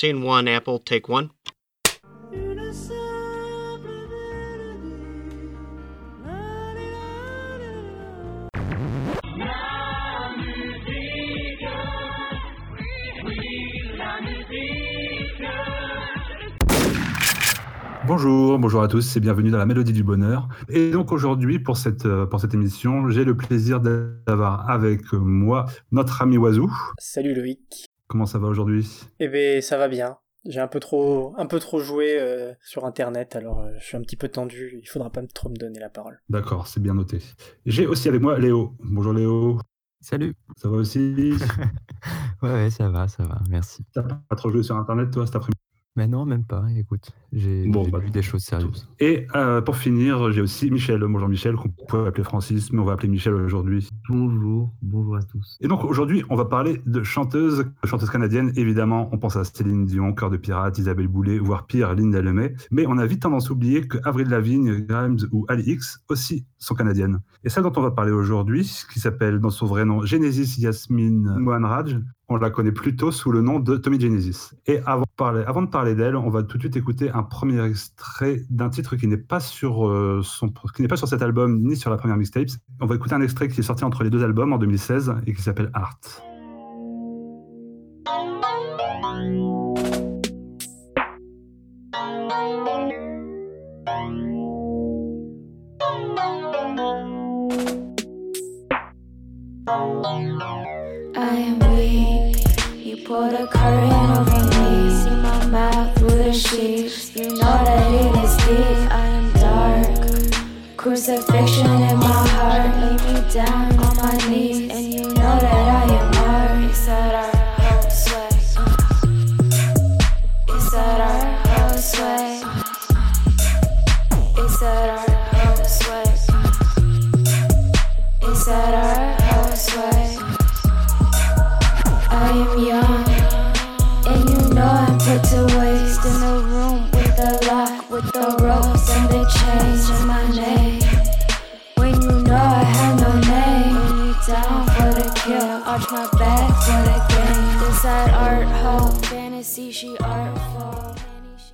Scene one, Apple, take one. Bonjour, bonjour à tous et bienvenue dans la Mélodie du Bonheur. Et donc aujourd'hui, pour cette, euh, pour cette émission, j'ai le plaisir d'avoir avec moi notre ami Oiseau. Salut Loïc. Comment ça va aujourd'hui? Eh bien, ça va bien. J'ai un peu trop, un peu trop joué euh, sur Internet, alors euh, je suis un petit peu tendu. Il faudra pas trop me donner la parole. D'accord, c'est bien noté. J'ai aussi avec moi Léo. Bonjour Léo. Salut. Ça va aussi? Ouais, ouais, ça va, ça va, merci. T'as pas trop joué sur Internet toi cet après-midi? Mais non, même pas. Écoute, j'ai Bon, j'ai bah, vu des choses sérieuses. Et euh, pour finir, j'ai aussi Michel. Bonjour Michel, qu'on peut appeler Francis, mais on va appeler Michel aujourd'hui. Bonjour, bonjour à tous. Et donc aujourd'hui, on va parler de chanteuses, chanteuses canadiennes. Évidemment, on pense à Céline Dion, Cœur de Pirate, Isabelle Boulay, voire pire, Linda Lemay. Mais on a vite tendance à oublier que Avril Lavigne, Grimes ou Ali X aussi sont canadiennes. Et celle dont on va parler aujourd'hui, qui s'appelle dans son vrai nom Genesis Yasmine Mohanraj, on la connaît plutôt sous le nom de Tommy Genesis. Et avant de parler, d'elle, on va tout de suite écouter un premier extrait d'un titre qui n'est pas sur euh, son, cet album ni sur la première mixtape. On va écouter un extrait qui est sorti entre les deux albums en 2016 et qui s'appelle Art. I am weak. You pulled a curtain over me. See my mouth through the sheets. You know that it is deep. I am dark. Crucifixion in my heart. Lay me down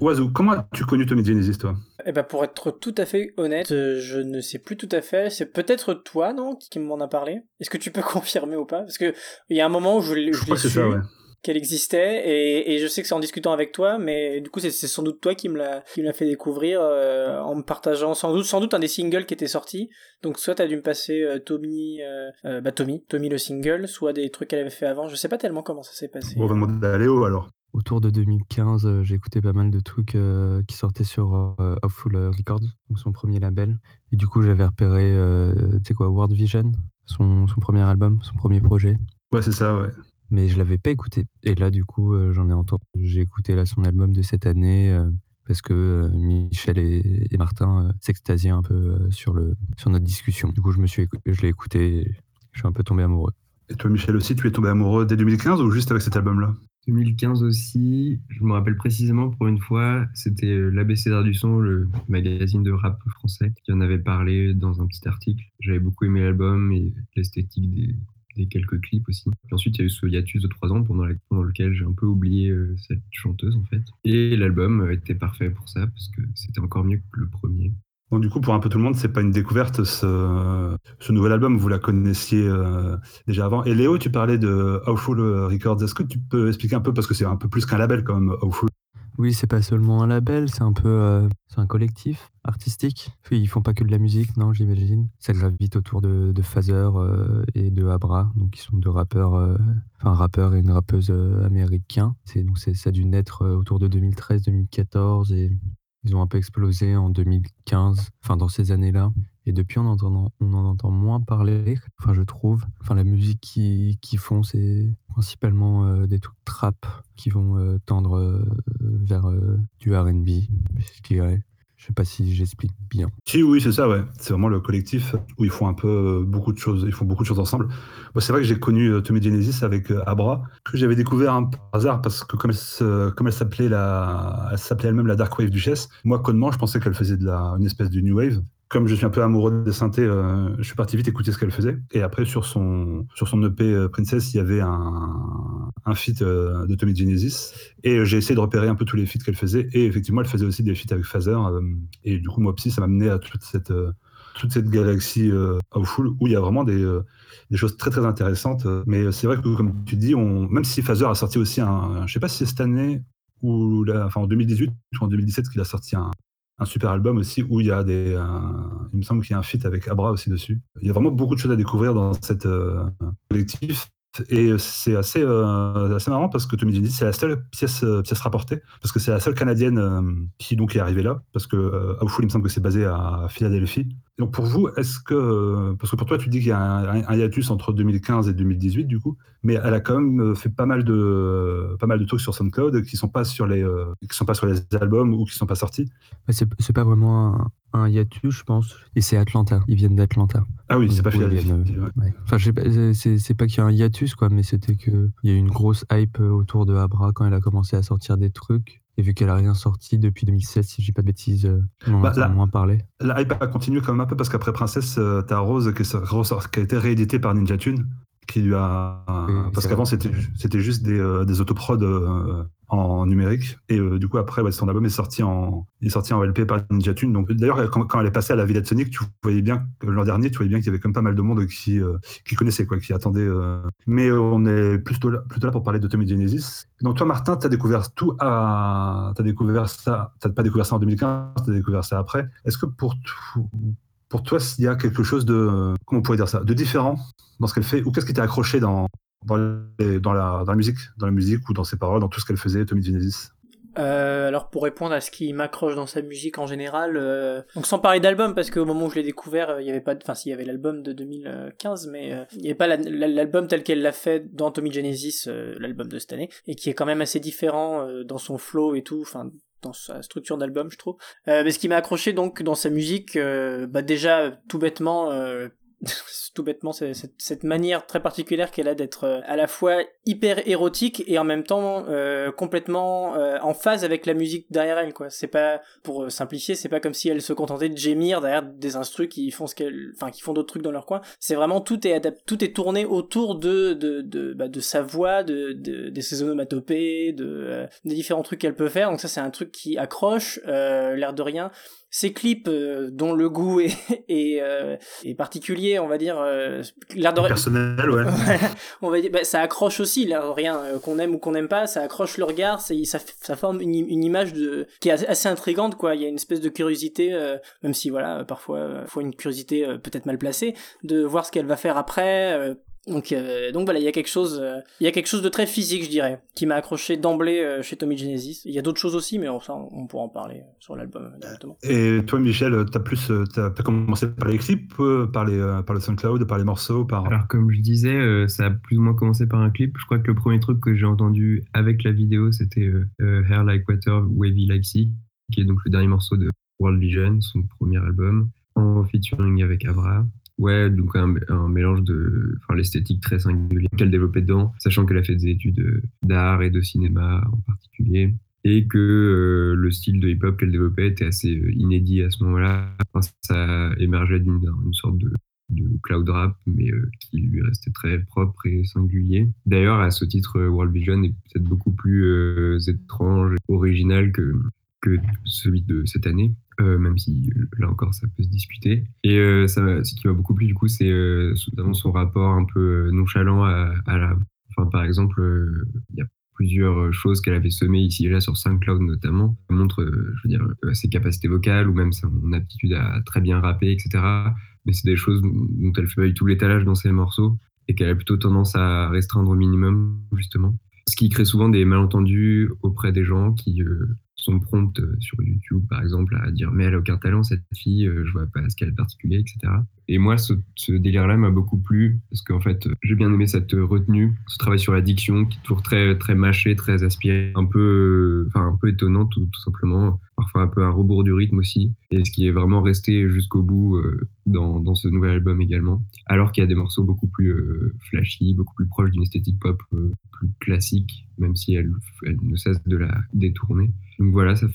Oiseau, comment as-tu connu Tommy Genesis, toi? Eh ben, pour être tout à fait honnête, euh, je ne sais plus tout à fait. C'est peut-être toi, non, qui m'en a parlé? Est-ce que tu peux confirmer ou pas? Parce que il y a un moment où je, l'ai- su ça, ouais. qu'elle existait, et, et je sais que c'est en discutant avec toi, mais du coup, c'est sans doute toi qui me l'a qui me l'a fait découvrir euh, en me partageant sans doute sans doute un des singles qui était sorti. Donc soit t'as dû me passer euh, Tommy, euh, bah Tommy, Tommy le single, soit des trucs qu'elle avait fait avant. Je sais pas tellement comment ça s'est passé. Bon, on va demander à Léo alors. Autour de 2015, euh, j'ai écouté pas mal de trucs euh, qui sortaient sur euh, Awful Records, donc son premier label. Et du coup, j'avais repéré, euh, tu sais quoi, World Vision, son, son premier album, son premier projet. Ouais, c'est ça, ouais. Mais je l'avais pas écouté. Et là, du coup, euh, j'en ai entendu. J'ai écouté là son album de cette année euh, parce que euh, Michel et, et Martin euh, s'extasiaient un peu euh, sur le sur notre discussion. Du coup, je me suis, je l'ai écouté. Et je suis un peu tombé amoureux. Et toi, Michel aussi, tu es tombé amoureux dès 2015 ou juste avec cet album-là? 2015 aussi, je me rappelle précisément pour une fois, c'était euh, l'ABCDR du son, le magazine de rap français, qui en avait parlé dans un petit article. J'avais beaucoup aimé l'album et l'esthétique des, quelques clips aussi. Ensuite, il y a eu ce hiatus de trois ans pendant, pendant lequel j'ai un peu oublié euh, cette chanteuse en fait. Et l'album était parfait pour ça parce que c'était encore mieux que le premier. Bon, du coup, pour un peu tout le monde, c'est pas une découverte, ce, nouvel album, vous la connaissiez euh, déjà avant. Et Léo, tu parlais de Awful Records. Est-ce que tu peux expliquer un peu, parce que c'est un peu plus qu'un label quand même, Awful Oui, c'est pas seulement un label, c'est un peu, euh, c'est un collectif artistique. Ils font pas que de la musique, non, j'imagine. Ça gravite autour de, de Phaser euh, et de Abra, donc qui sont deux rappeurs, euh, enfin un rappeur et une rappeuse américains. C'est donc ça a dû naître autour de 2013-2014 et ils ont un peu explosé en 2015, enfin dans ces années-là. Et depuis, on, entend, on en entend moins parler, enfin je trouve. Enfin la musique qu'ils font, c'est principalement euh, des trucs trap qui vont euh, tendre euh, vers du R&B, je dirais. Je sais pas si j'explique bien. Si, oui, c'est ça, ouais. C'est vraiment le collectif où ils font un peu euh, beaucoup de choses. Ils font beaucoup de choses ensemble. C'est vrai que j'ai connu euh, Tommy Genesis avec euh, Abra, que j'avais découvert un peu par hasard parce que comme elle s'appelait elle-même la Dark Wave Duchesse, moi, connement, je pensais qu'elle faisait de la, une espèce de New Wave. Comme je suis un peu amoureux des synthés, euh, je suis parti vite écouter ce qu'elle faisait. Et après, sur son, sur son EP euh, Princess, il y avait un, un feat euh, de Tommy Genesis. Et j'ai essayé de repérer un peu tous les feats qu'elle faisait. Et effectivement, elle faisait aussi des feats avec Phaser. et du coup, moi aussi, ça m'a mené à toute cette, toute cette galaxie euh, Full où il y a vraiment des, des choses très très intéressantes. Mais c'est vrai que, comme tu dis, même si Phaser a sorti aussi un. Je sais pas si c'est cette année ou enfin en 2018 ou en 2017 qu'il a sorti un, un super album aussi où il y a des. il me semble qu'il y a un feat avec Abra aussi dessus. Il y a vraiment beaucoup de choses à découvrir dans cette euh, collectif. Et c'est assez, euh, assez marrant parce que Tommy Genesis, c'est la seule pièce, euh, pièce rapportée, parce que c'est la seule canadienne qui donc est arrivée là, parce que euh, il me semble que c'est basé à Philadelphie. Donc pour vous, est-ce que, parce que pour toi tu dis qu'il y a un, un, hiatus entre 2015 et 2018 du coup, mais elle a quand même fait pas mal de, pas mal de trucs sur SoundCloud qui sont pas sur les, qui sont pas sur les albums ou qui sont pas sortis. C'est, c'est pas vraiment un, un hiatus, je pense, et c'est Atlanta. Ils viennent d'Atlanta. Ah oui, c'est pas Philadelphie. Ouais. Enfin, c'est, c'est pas qu'il y a un hiatus quoi, mais c'était que il y a eu une grosse hype autour de Abra quand elle a commencé à sortir des trucs. Et vu qu'elle a rien sorti depuis 2016, si je dis pas de bêtises, on en Bah, a la- moins parlé. La hype a continué quand même un peu parce qu'après Princesse, euh, t'as Rose qui, est qui a été réédité par Ninja Tune, qui lui a Oui, parce qu'avant c'était c'était juste des, euh, des autoprods euh, en numérique et euh, du coup après ouais, son album est sorti en est sorti en LP par Ninja Tune. Donc d'ailleurs quand, quand elle est passée à la Villette Sonic, tu voyais bien l'an dernier, tu voyais bien qu'il y avait quand même pas mal de monde qui euh, qui connaissait quoi, qui attendait. Mais on est plutôt là, plutôt là pour parler de Tommy Genesis. Donc toi Martin, t'as découvert tout à t'as découvert ça, t'as pas découvert ça en 2015, t'as découvert ça après. Est-ce que pour tout- pour toi, il y a quelque chose de, comment on pourrait dire ça, de différent dans ce qu'elle fait, ou qu'est-ce qui t'a accroché dans, dans, la, dans la musique, dans la musique ou dans ses paroles, dans tout ce qu'elle faisait, Tommy Genesis? Euh, alors pour répondre à ce qui m'accroche dans sa musique en général, euh, donc sans parler d'album parce qu'au moment où je l'ai découvert, euh, il y avait pas, enfin s'il y avait l'album de 2015, mais euh, il n'y avait pas la- la- l'album tel qu'elle l'a fait dans Tommy Genesis, euh, l'album de cette année, et qui est quand même assez différent euh, dans son flow et tout, enfin sa structure d'album je trouve. Euh, mais ce qui m'a accroché donc dans sa musique, euh, bah déjà tout bêtement. Tout bêtement c'est cette, manière très particulière qu'elle a d'être euh, à la fois hyper érotique et en même temps euh, complètement euh, en phase avec la musique derrière elle quoi. C'est pas pour euh, simplifier c'est pas comme si elle se contentait de gémir derrière des instrus qui font ce qu'elle enfin qui font d'autres trucs dans leur coin. C'est vraiment tout est adap- tout est tourné autour de de de, bah, de sa voix de, de de ses onomatopées de euh, des différents trucs qu'elle peut faire. Donc ça c'est un truc qui accroche euh, l'air de rien ces clips euh, dont le goût est, est, euh, est particulier, on va dire, euh, l'air de. Personnel, ouais. on va dire, bah, ça accroche aussi, l'air de rien, euh, qu'on aime ou qu'on n'aime pas, ça accroche le regard, c'est- ça, ça forme une, une image de, qui est assez, intrigante, quoi. Il y a une espèce de curiosité, euh, même si voilà, parfois, euh, parfois une curiosité euh, peut-être mal placée, de voir ce qu'elle va faire après. Donc, euh, donc voilà, il y a quelque chose, euh, il y a quelque chose de très physique, je dirais, qui m'a accroché d'emblée euh, chez Tommy Genesis. Il y a d'autres choses aussi, mais on, ça, on pourra en parler euh, sur l'album directement. Et toi, Michel, t'as plus, t'as t'as commencé par les clips, euh, par les, euh, par le SoundCloud, par les morceaux, par. Alors, comme je disais, euh, ça a plus ou moins commencé par un clip. Je crois que le premier truc que j'ai entendu avec la vidéo, c'était euh, euh, Hair Like Water, Wavy Like Sea, qui est donc le dernier morceau de World Vision, son premier album, en featuring avec Avra. Ouais, donc un, mélange de, l'esthétique très singulière qu'elle développait dedans, sachant qu'elle a fait des études euh, d'art et de cinéma en particulier, et que euh, le style de hip-hop qu'elle développait était assez euh, inédit à ce moment-là. Ça émergeait d'une sorte de, cloud rap, mais qui lui restait très propre et singulier. D'ailleurs, à ce titre, World Vision est peut-être beaucoup plus euh, étrange, original que, que celui de cette année. Euh, même si euh, là encore ça peut se discuter. Et euh, ce qui m'a beaucoup plu du coup, c'est son rapport un peu nonchalant à, la. Enfin, par exemple, il y a plusieurs choses qu'elle avait semées ici et là sur SoundCloud notamment. Ça montre, je veux dire, ses capacités vocales ou même son aptitude à très bien rapper, etc. Mais c'est des choses dont elle fait pas du tout l'étalage dans ses morceaux et qu'elle a plutôt tendance à restreindre au minimum, justement. Ce qui crée souvent des malentendus auprès des gens qui sont promptes euh, sur YouTube, par exemple, à dire mais elle a aucun talent cette fille, euh, je vois pas ce qu'elle a de particulier, etc. Et moi, ce, ce délire-là m'a beaucoup plu parce qu'en fait, euh, j'ai bien aimé cette retenue, ce travail sur la diction qui est toujours très très mâché, très aspiré, un peu, enfin un peu étonnant tout, simplement, parfois un peu un rebours du rythme aussi, et ce qui est vraiment resté jusqu'au bout dans, ce nouvel album également. Alors qu'il y a des morceaux beaucoup plus flashy, beaucoup plus proches d'une esthétique pop plus classique, même si elle, elle ne cesse de la détourner. Donc voilà, c'est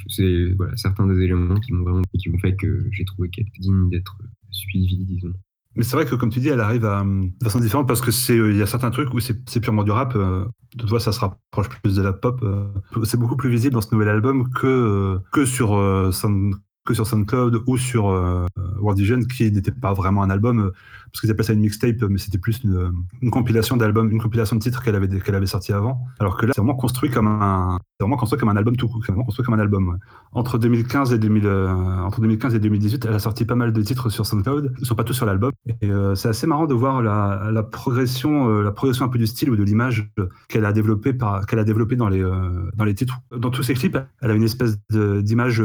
certains des éléments qui m'ont vraiment qui m'ont fait que j'ai trouvé qu'elle était digne d'être suivie, disons. Mais c'est vrai que, comme tu dis, elle arrive à, de façon différente parce que c'est, il y a certains trucs où c'est purement du rap. Euh, de toi, ça se rapproche plus de la pop. euh, c'est beaucoup plus visible dans ce nouvel album que, euh, que sur euh, Sound- que sur SoundCloud ou sur euh, World Vision, qui n'était pas vraiment un album, euh, parce qu'ils appellent ça une mixtape, mais c'était plus une, compilation d'albums, une compilation de titres qu'elle avait, qu'elle avait sorti avant. Alors que là, c'est vraiment construit comme un, vraiment construit comme un album tout court, c'est vraiment construit comme un album. Entre 2015 et 2000, euh, entre 2015 et 2018, elle a sorti pas mal de titres sur SoundCloud, ils sont pas tous sur l'album. Et euh, c'est assez marrant de voir la, progression, euh, la progression un peu du style ou de l'image qu'elle a développé par, qu'elle a développé dans les, titres. Dans tous ses clips, elle a une espèce d'image,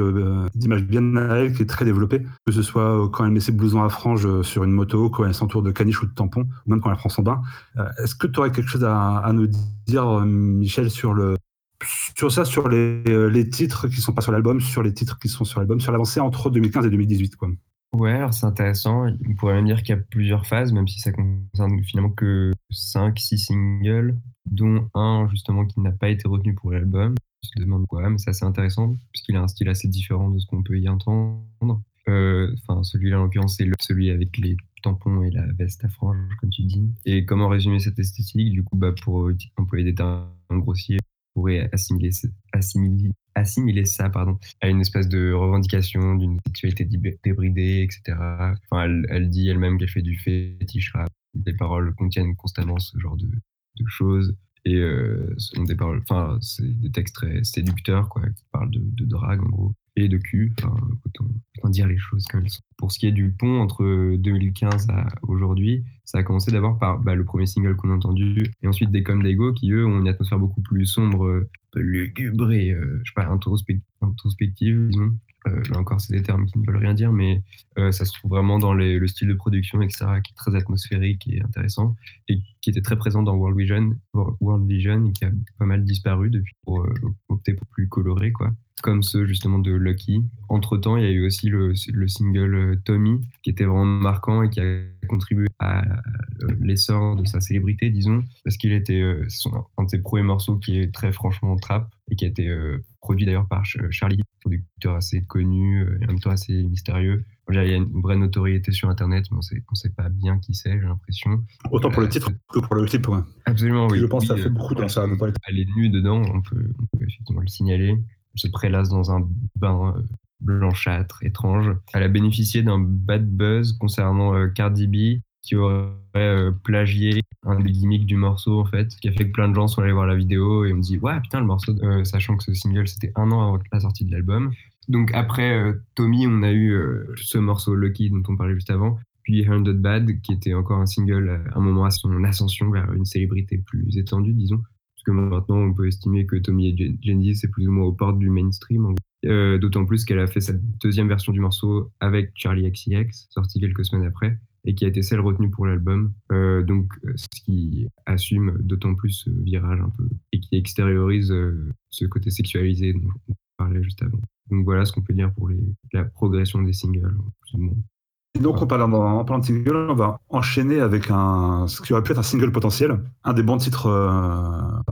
d'image bien à elle qui est très développée, que ce soit quand elle met ses blousons à franges sur une moto, s'entoure de caniches ou de tampons, même quand elle prend son bain. Euh, Est-ce que tu aurais quelque chose à, nous dire, euh, Michel, sur le, sur ça, sur les, euh, les titres qui sont pas sur l'album, sur les titres qui sont sur l'album, sur l'avancée entre 2015 et 2018, quoi? Ouais, alors c'est intéressant. On pourrait même dire qu'il y a plusieurs phases, même si ça concerne finalement que 5, 6 singles, dont un justement qui n'a pas été retenu pour l'album. On se demande quoi, mais c'est assez intéressant, puisqu'il a un style assez différent de ce qu'on peut y entendre. Enfin, celui-là en l'occurrence, c'est celui avec les tampons et la veste à franges, comme tu dis. Et comment résumer cette esthétique Du coup, bah, pour euh, employer des termes grossiers, on pourrait assimiler, assimiler, assimiler ça pardon, à une espèce de revendication d'une sexualité débridée, etc. Enfin, elle, elle dit elle-même qu'elle fait du fétiche rap. Les paroles contiennent constamment ce genre de, choses. Et euh, ce sont des paroles, enfin, c'est des textes très séducteurs, quoi, qui parlent de drague, en gros, et de cul. Autant, dire les choses comme elles sont. Pour ce qui est du pont entre 2015 à aujourd'hui, ça a commencé d'abord par bah, le premier single qu'on a entendu, et ensuite des Comme Dego, qui eux ont une atmosphère beaucoup plus sombre, euh, lugubre et, euh, je sais pas, introspec- introspective, disons. Euh, là encore, c'est des termes qui ne veulent rien dire, mais euh, ça se trouve vraiment dans le style de production, etc., qui est très atmosphérique et intéressant, et qui était très présent dans World Vision, World Vision et qui a pas mal disparu depuis pour euh, opter pour plus coloré, quoi. Comme ceux justement de Lucky. Entre temps, il y a eu aussi le, le single euh, Tommy, qui était vraiment marquant et qui a contribué à euh, l'essor de sa célébrité, disons, parce qu'il était euh, un de ses premiers morceaux qui est très franchement trap et qui a été produit d'ailleurs par Ch- Charlie, producteur assez connu et en même temps assez mystérieux. Il y a une vraie notoriété sur Internet, mais on sait, on sait pas bien qui c'est, j'ai l'impression. Autant pour le titre que pour le clip. Absolument, oui. Je pense que ça fait beaucoup dans ça. Elle est nue dedans, on peut, on peut effectivement le signaler. Se prélasse dans un bain euh, blanchâtre, étrange. Elle a bénéficié d'un bad buzz concernant euh, Cardi B, qui aurait euh, plagié un des gimmicks du morceau, en fait, qui a fait que plein de gens sont allés voir la vidéo et on dit Ouais, putain, le morceau, sachant que ce single, c'était un an avant la sortie de l'album. Donc après Tommy, on a eu ce morceau Lucky dont on parlait juste avant, puis Hundred Bad, qui était encore un single à un moment à son ascension vers une célébrité plus étendue, disons. Parce que maintenant, on peut estimer que Tommy et Jen- Jenny, c'est plus ou moins aux portes du mainstream. Euh, D'autant plus qu'elle a fait sa deuxième version du morceau avec Charlie XCX, sortie quelques semaines après, et qui a été celle retenue pour l'album. Euh, donc, euh, ce qui assume d'autant plus ce virage un peu, et qui extériorise ce côté sexualisé dont on parlait juste avant. Donc voilà ce qu'on peut dire pour la progression des singles. Donc, en parlant, en parlant de single, on va enchaîner avec un, ce qui aurait pu être un single potentiel, un des bons titres, euh,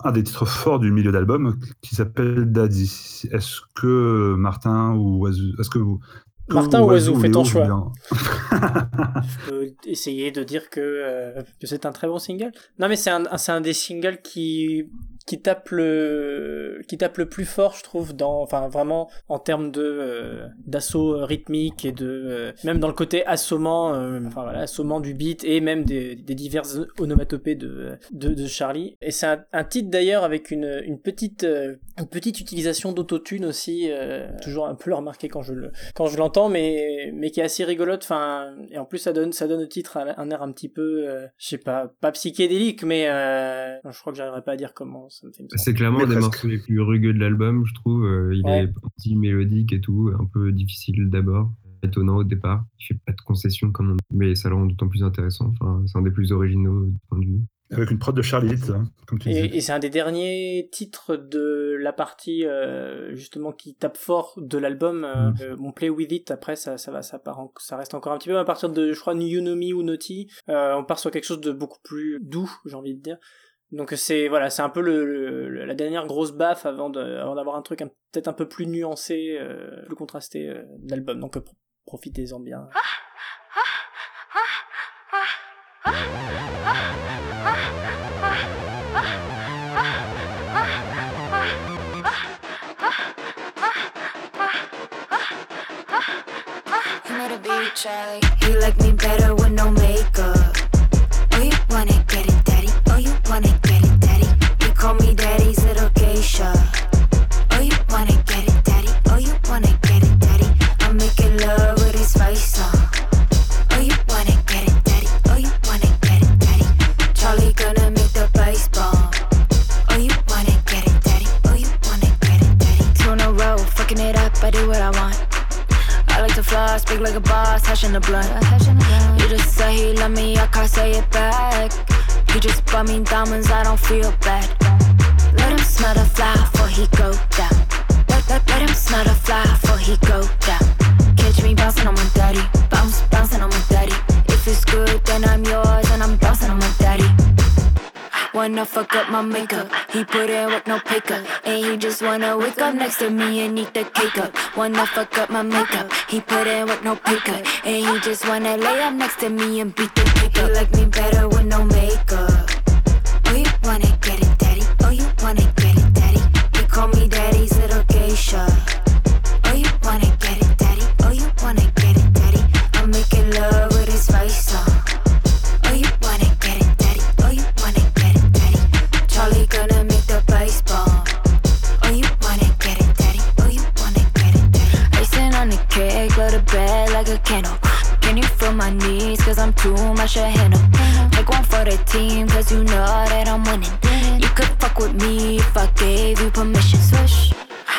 un des titres forts du milieu d'album, qui s'appelle Daddy. Est-ce que Martin ou Oiseau, est-ce que vous, Martin ou Oiseau, fais ton choix. Je peux essayer de dire que, euh, que c'est un très bon single. Non, mais c'est un, un- c'est un des singles qui, qui tape le, qui tape le plus fort, je trouve, dans, enfin, vraiment, en termes de, euh, d'assaut euh, rythmique et de, euh, même dans le côté assommant, euh, enfin, voilà, assommant du beat et même des, des diverses onomatopées de, de, de Charlie. Et c'est un, un titre d'ailleurs avec une, une petite, euh, une petite utilisation d'autotune aussi, euh, toujours un peu le remarquer quand je le, quand je l'entends, mais, mais qui est assez rigolote. Enfin, et en plus, ça donne, ça donne au titre un, air un petit peu, je sais pas, pas psychédélique, mais je crois que j'arriverai pas à dire comment C'est clairement un des morceaux les plus rugueux de l'album, je trouve. Euh, il Ouais. est petit, mélodique et tout, un peu difficile d'abord, étonnant au départ. Il fait pas de concessions comme on mais ça le rend d'autant plus intéressant. Enfin, c'est un des plus originaux du point de vue. Avec une prod de Charlie hein, comme tu disais. Et, et c'est un des derniers titres de la partie euh, justement qui tape fort de l'album. euh, Mm. euh, Mon Play With It, après ça, ça va, ça part, en- ça reste encore un petit peu à partir de, je crois, You Know Me ou Naughty. euh, on part sur quelque chose de beaucoup plus doux, j'ai envie de dire. Donc c'est voilà, c'est un peu le, la dernière grosse baffe avant d'avoir un truc peut-être un peu plus nuancé, euh, plus contrasté euh, d'album. Donc profitez-en bien. You like me better with no makeup. You wanna get it, Oh, you wanna get it, daddy? Oh, you wanna get it, daddy? I'm making love with his face on. Oh, you wanna get it, daddy? Oh, you wanna get it, daddy? Charlie gonna make the bass bomb. Oh, you wanna get it, daddy? Oh, you wanna get it, daddy? Two in a row, fucking it up, I do what I want. I like to fly, speak like a boss, hash in the blunt. You just say he love me, I can't say it back. He just bought me diamonds, I don't feel bad. Smell the fly before he go down. Let, let, let him smell the fly before he go down. Catch me bouncing on my daddy, bounce, bouncing on my daddy. If it's good, then I'm yours, and I'm bouncing on my daddy. Wanna fuck up my makeup. He put in with no pay. And he just wanna wake up next to me and eat the cake up. Wanna fuck up my makeup. He put in with no pay. And he just wanna lay up next to me and beat the cake up. You like me better with no makeup. Handle. Take one for the team, cause you know that I'm winning. You could fuck with me if I gave you permission. Swish.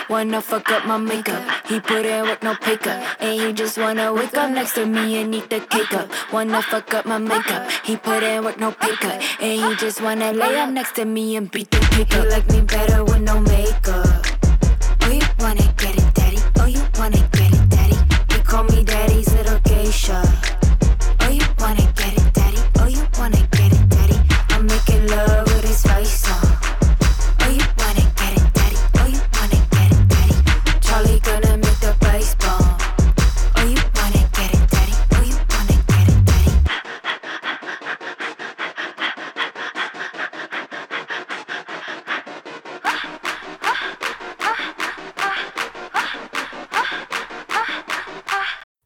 Wanna fuck up my makeup. He put in with no pay cut. And he just wanna wake up next to me and eat the cake up. Wanna fuck up my makeup. He put in with no pay cut. And he just wanna lay up next to me and beat the cake up. You like me better with no makeup. Oh, you wanna get it, daddy? Oh, you wanna get it, daddy? He call me daddy's little geisha.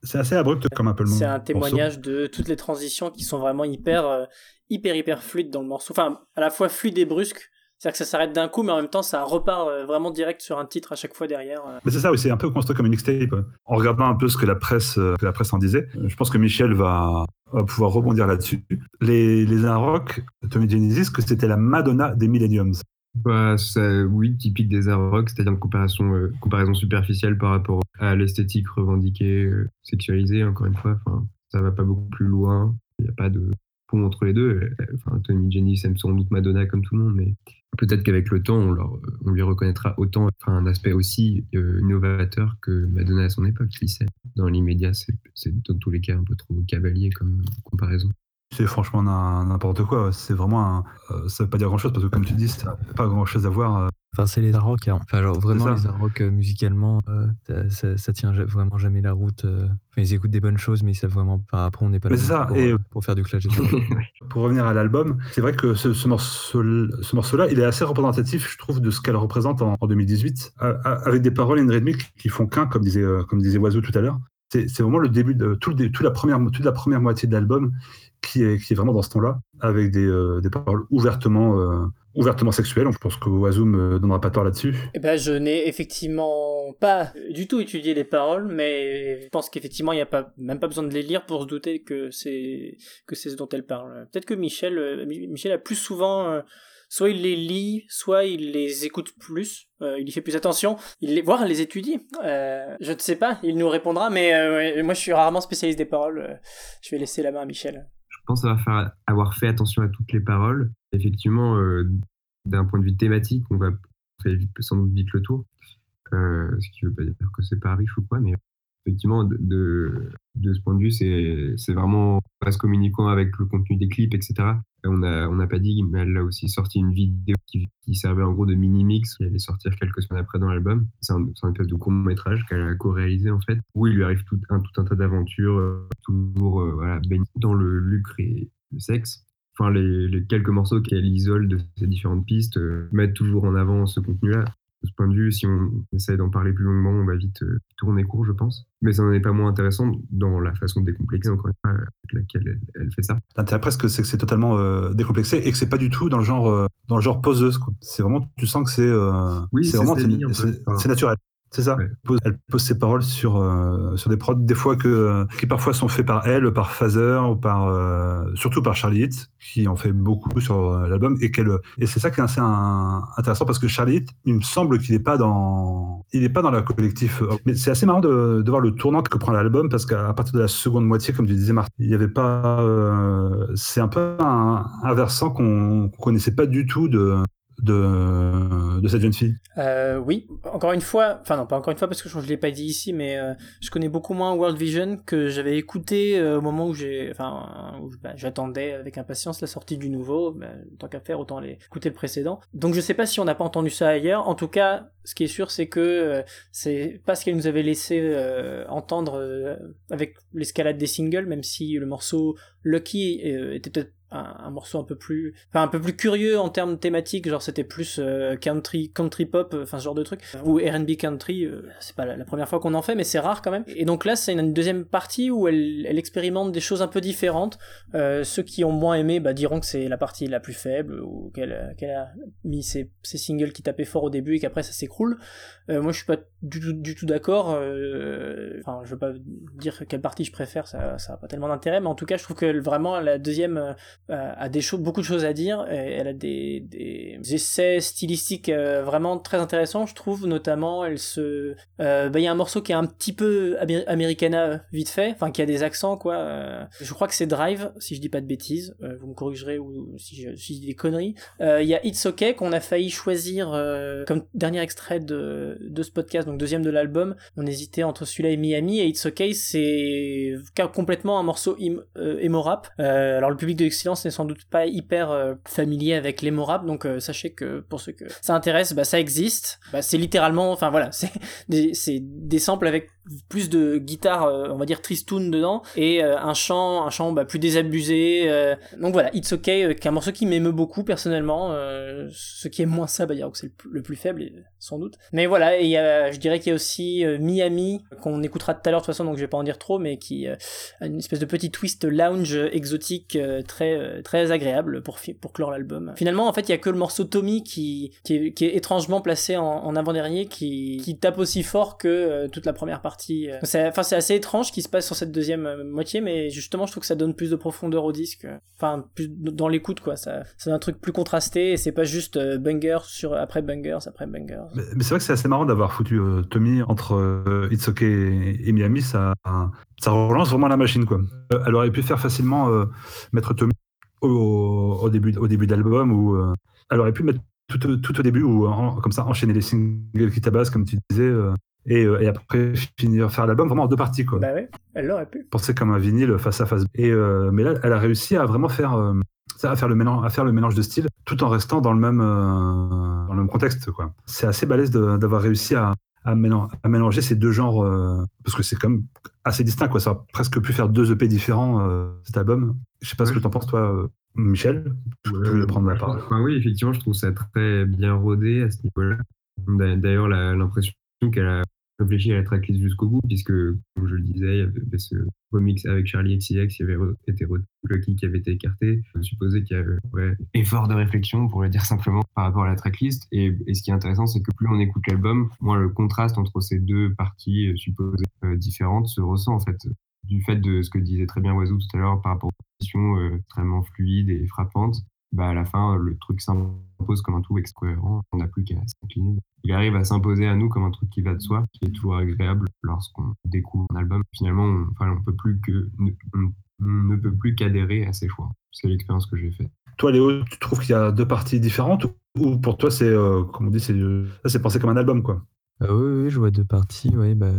C'est assez abrupt comme un peu le C'est un morceau. témoignage de toutes les transitions qui sont vraiment hyper, euh, hyper, hyper fluides dans le morceau. Enfin, à la fois fluide et brusque. C'est-à-dire que ça s'arrête d'un coup, mais en même temps, ça repart euh, vraiment direct sur un titre à chaque fois derrière. euh. Mais c'est ça, oui, c'est un peu construit comme une mixtape. En regardant un peu ce que la presse, euh, que la presse en disait, je pense que Michel va, va pouvoir rebondir là-dessus. Les, les Rock, Tommy Genesis, que c'était la Madonna des Millenniums? Bah, ça- oui, typique des rock, c'est-à-dire une comparaison, euh, comparaison superficielle par rapport à l'esthétique revendiquée, euh, sexualisée, encore une fois. Enfin, ça va pas beaucoup plus loin. Il n'y a pas de pont entre les deux. Euh, Enfin, Tony Jennings aime sans doute Madonna comme tout le monde, mais peut-être qu'avec le temps, on, leur, on lui reconnaîtra autant un aspect aussi euh, innovateur que Madonna à son époque, qui sait. Dans l'immédiat, c'est dans tous les cas un peu trop cavalier comme comparaison. C'est franchement n'im- n'importe quoi. C'est vraiment euh, ça veut pas dire grand-chose parce que, comme tu dis, ça n'a pas grand-chose à voir. Enfin, c'est les art rock. hein. Enfin, genre, vraiment, les art rock euh, musicalement, euh, ça, ça, ça tient vraiment jamais la route. euh. Enfin, ils écoutent des bonnes choses, mais ils savent vraiment pas. Après, on n'est pas là ça, pour, et- pour faire du clash. Pour revenir à l'album, c'est vrai que ce, ce morceau, ce morceau-là, il est assez représentatif, je trouve, de ce qu'elle représente en, en 2018, a- a- avec des paroles et une rythmique qui font qu'un, comme disait, euh, comme disait Oiseau tout à l'heure. C'est vraiment le début de tout le toute la première, toute la première moitié de l'album qui est, qui est vraiment dans ce ton-là, avec des, des paroles ouvertement, ouvertement sexuelles. Donc, je pense que Oiseau me donnera pas tort là-dessus. Eh ben, je n'ai effectivement pas du tout étudié les paroles, mais je pense qu'effectivement, il n'y a pas, même pas besoin de les lire pour se douter que c'est, que c'est ce dont elle parle. Peut-être que Michel, euh, Mi- Michel a plus souvent, euh, soit il les lit, soit il les écoute plus, euh, il y fait plus attention, il les, voire les étudie. Je ne sais pas, il nous répondra, mais moi je suis rarement spécialiste des paroles. je vais laisser la main à Michel. Pense avoir, faire- avoir fait attention à toutes les paroles. Effectivement, euh, d'un point de vue thématique, on va faire sans doute vite le tour. Euh, ce qui veut pas dire que c'est pas riche ou quoi, mais effectivement, de, de, ce point de vue, c'est vraiment pas se communiquant avec le contenu des clips, etc. Et on n'a on pas dit, mais elle a aussi sorti une vidéo qui, servait en gros de mini-mix qui allait sortir quelques semaines après dans l'album. C'est un, un espèce de court-métrage qu'elle a co-réalisé en fait, où il lui arrive tout un, tout un tas d'aventures, euh, toujours euh, dans le lucre et le sexe. Enfin, les, les quelques morceaux qu'elle isole de ces différentes pistes euh, mettent toujours en avant ce contenu-là. De ce point de vue, si on essaie d'en parler plus longuement, on va vite euh, tourner court, je pense. Mais ça n'en est pas moins intéressant dans la façon décomplexée, encore une fois, avec laquelle elle, elle fait ça. L'intérêt presque, c'est que c'est totalement euh, décomplexé et que c'est pas du tout dans le genre, euh, dans le genre poseuse. C'est vraiment, tu sens que c'est, euh, Oui, vraiment, c'est naturel. C'est ça. Ouais. Elle pose, elle pose ses paroles sur euh, sur des prods des fois que qui parfois sont faits par elle, par Phaser ou par euh, surtout par Charlie Hitz qui en fait beaucoup sur euh, l'album et qu'elle et c'est ça qui est assez un- intéressant parce que Charlie Hitz, il me semble qu'il est pas dans il est pas dans la collectif mais c'est assez marrant de, de voir le tournant que prend l'album parce qu'à partir de la seconde moitié comme tu disais Martin, il y avait pas c'est un peu un, un versant qu'on qu'on connaissait pas du tout de de, cette jeune fille. Euh, oui, encore une fois, enfin non, pas encore une fois parce que je ne l'ai pas dit ici, mais euh, je connais beaucoup moins World Vision que j'avais écouté euh, au moment où bah, j'attendais avec impatience la sortie du nouveau. Bah, tant qu'à faire, autant aller écouter le précédent. Donc je sais pas si on n'a pas entendu ça ailleurs. En tout cas, ce qui est sûr, c'est que c'est pas ce qu'elle nous avait laissé entendre avec l'escalade des singles, même si le morceau Lucky était peut-être un, morceau un peu plus enfin un peu plus curieux en termes thématiques genre c'était plus euh, country country pop euh, enfin ce genre de truc. Ou R&B country euh, c'est pas la, première fois qu'on en fait mais c'est rare quand même. Et donc là c'est une, deuxième partie où elle, elle expérimente des choses un peu différentes. Euh, ceux qui ont moins aimé bah, diront que c'est la partie la plus faible ou qu'elle qu'elle a mis ses, ses singles qui tapaient fort au début et qu'après ça s'écroule. Euh, moi je suis pas du tout du tout d'accord euh, enfin je veux pas dire quelle partie je préfère ça ça a pas tellement d'intérêt mais en tout cas je trouve que vraiment la deuxième euh, euh, a des beaucoup de choses à dire. Et elle a des, des essais stylistiques euh, vraiment très intéressants, je trouve. Notamment, elle se, euh, bah, il y a un morceau qui est un petit peu Amé- Americana euh, vite fait, enfin qui a des accents quoi. Euh, je crois que c'est Drive, si je dis pas de bêtises. Euh, vous me corrigerez ou si je, dis des conneries. Euh, Il y a It's Okay qu'on a failli choisir euh, comme dernier extrait de, de ce podcast, donc deuxième de l'album. On hésitait entre celui-là et Miami. Et It's Okay, c'est complètement un morceau im, euh, emo rap. Euh, alors le public de n'est sans doute pas hyper euh, familier avec l'emo rap, donc euh, sachez que pour ceux que ça intéresse, bah, ça existe. Bah, c'est littéralement, enfin voilà, c'est des, des samples avec plus de guitare, euh, on va dire tristoun dedans, et euh, un chant, un chant bah, plus désabusé. euh. donc voilà, It's Okay, qui est un morceau qui m'émeut beaucoup personnellement. ce qui est moins ça, bah, c'est le, plus- le plus faible, sans doute. Mais voilà, et y a, je dirais qu'il y a aussi Miami, qu'on écoutera tout à l'heure de toute façon, donc je vais pas en dire trop, mais qui a une espèce de petit twist lounge exotique très très agréable pour pour clore l'album. Finalement, en fait, il y a que le morceau Tommy qui qui est, qui est étrangement placé en, en avant-dernier, qui qui tape aussi fort que toute la première partie. Euh. C'est enfin c'est assez étrange ce qui se passe sur cette deuxième euh, moitié, mais justement, je trouve que ça donne plus de profondeur au disque. euh. Enfin, plus dans l'écoute quoi. Ça c'est un truc plus contrasté et c'est pas juste euh, banger sur après bangers après bangers. Mais, mais c'est vrai que c'est assez marrant d'avoir foutu euh, Tommy entre euh, It's Okay et, et Miami. Ça, ça relance vraiment la machine. Quoi. Euh, elle aurait pu faire facilement euh, mettre Tommy au, au début, au début d'album ou euh, elle aurait pu mettre tout, tout au début ou en- comme ça enchaîner les singles qui tabassent, comme tu disais, euh, et, euh, et après finir faire l'album vraiment en deux parties. Quoi. Bah ouais, elle l'aurait pu. Penser comme un vinyle face à face. Et, euh, mais là, elle a réussi à vraiment faire, euh, ça, à faire, le mélange, à faire le mélange de styles tout en restant dans le même, euh, dans le même contexte. quoi. C'est assez balèze d'avoir réussi à, à, mélan- à mélanger ces deux genres, euh, parce que c'est quand même assez distinct. Quoi. Ça aurait presque pu faire deux EP différents, euh, cet album. Je sais pas ce que tu en penses, toi, Michel. Je vais prendre la parole. Enfin, oui, effectivement, je trouve ça très bien rodé à ce niveau-là. D'a- D'ailleurs, l'impression qu'elle a réfléchi à la tracklist jusqu'au bout, puisque, comme je le disais, il y avait ce remix avec Charlie XCX qui avait re- été Lucky qui avait été écarté. Je supposais qu'il y avait un vrai effort de réflexion, pour le dire simplement, par rapport à la tracklist. Et, ce qui est intéressant, c'est que plus on écoute l'album, moins le contraste entre ces deux parties euh, supposées euh, différentes se ressent, en fait du fait de ce que disait très bien Oiseau tout à l'heure par rapport aux positions euh, extrêmement fluides et frappantes, bah à la fin, le truc s'impose comme un tout cohérent. On n'a plus qu'à s'incliner. Il arrive à s'imposer à nous comme un truc qui va de soi, qui est toujours agréable lorsqu'on découvre un album. Finalement, on, enfin, on peut plus que, on, on ne peut plus qu'adhérer à ses choix. C'est l'expérience que j'ai faite. Toi, Léo, tu trouves qu'il y a deux parties différentes ou pour toi, c'est, euh, comme on dit, c'est, euh, ça, c'est pensé comme un album, quoi? Euh, oui, oui, je vois deux parties. Ouais, bah,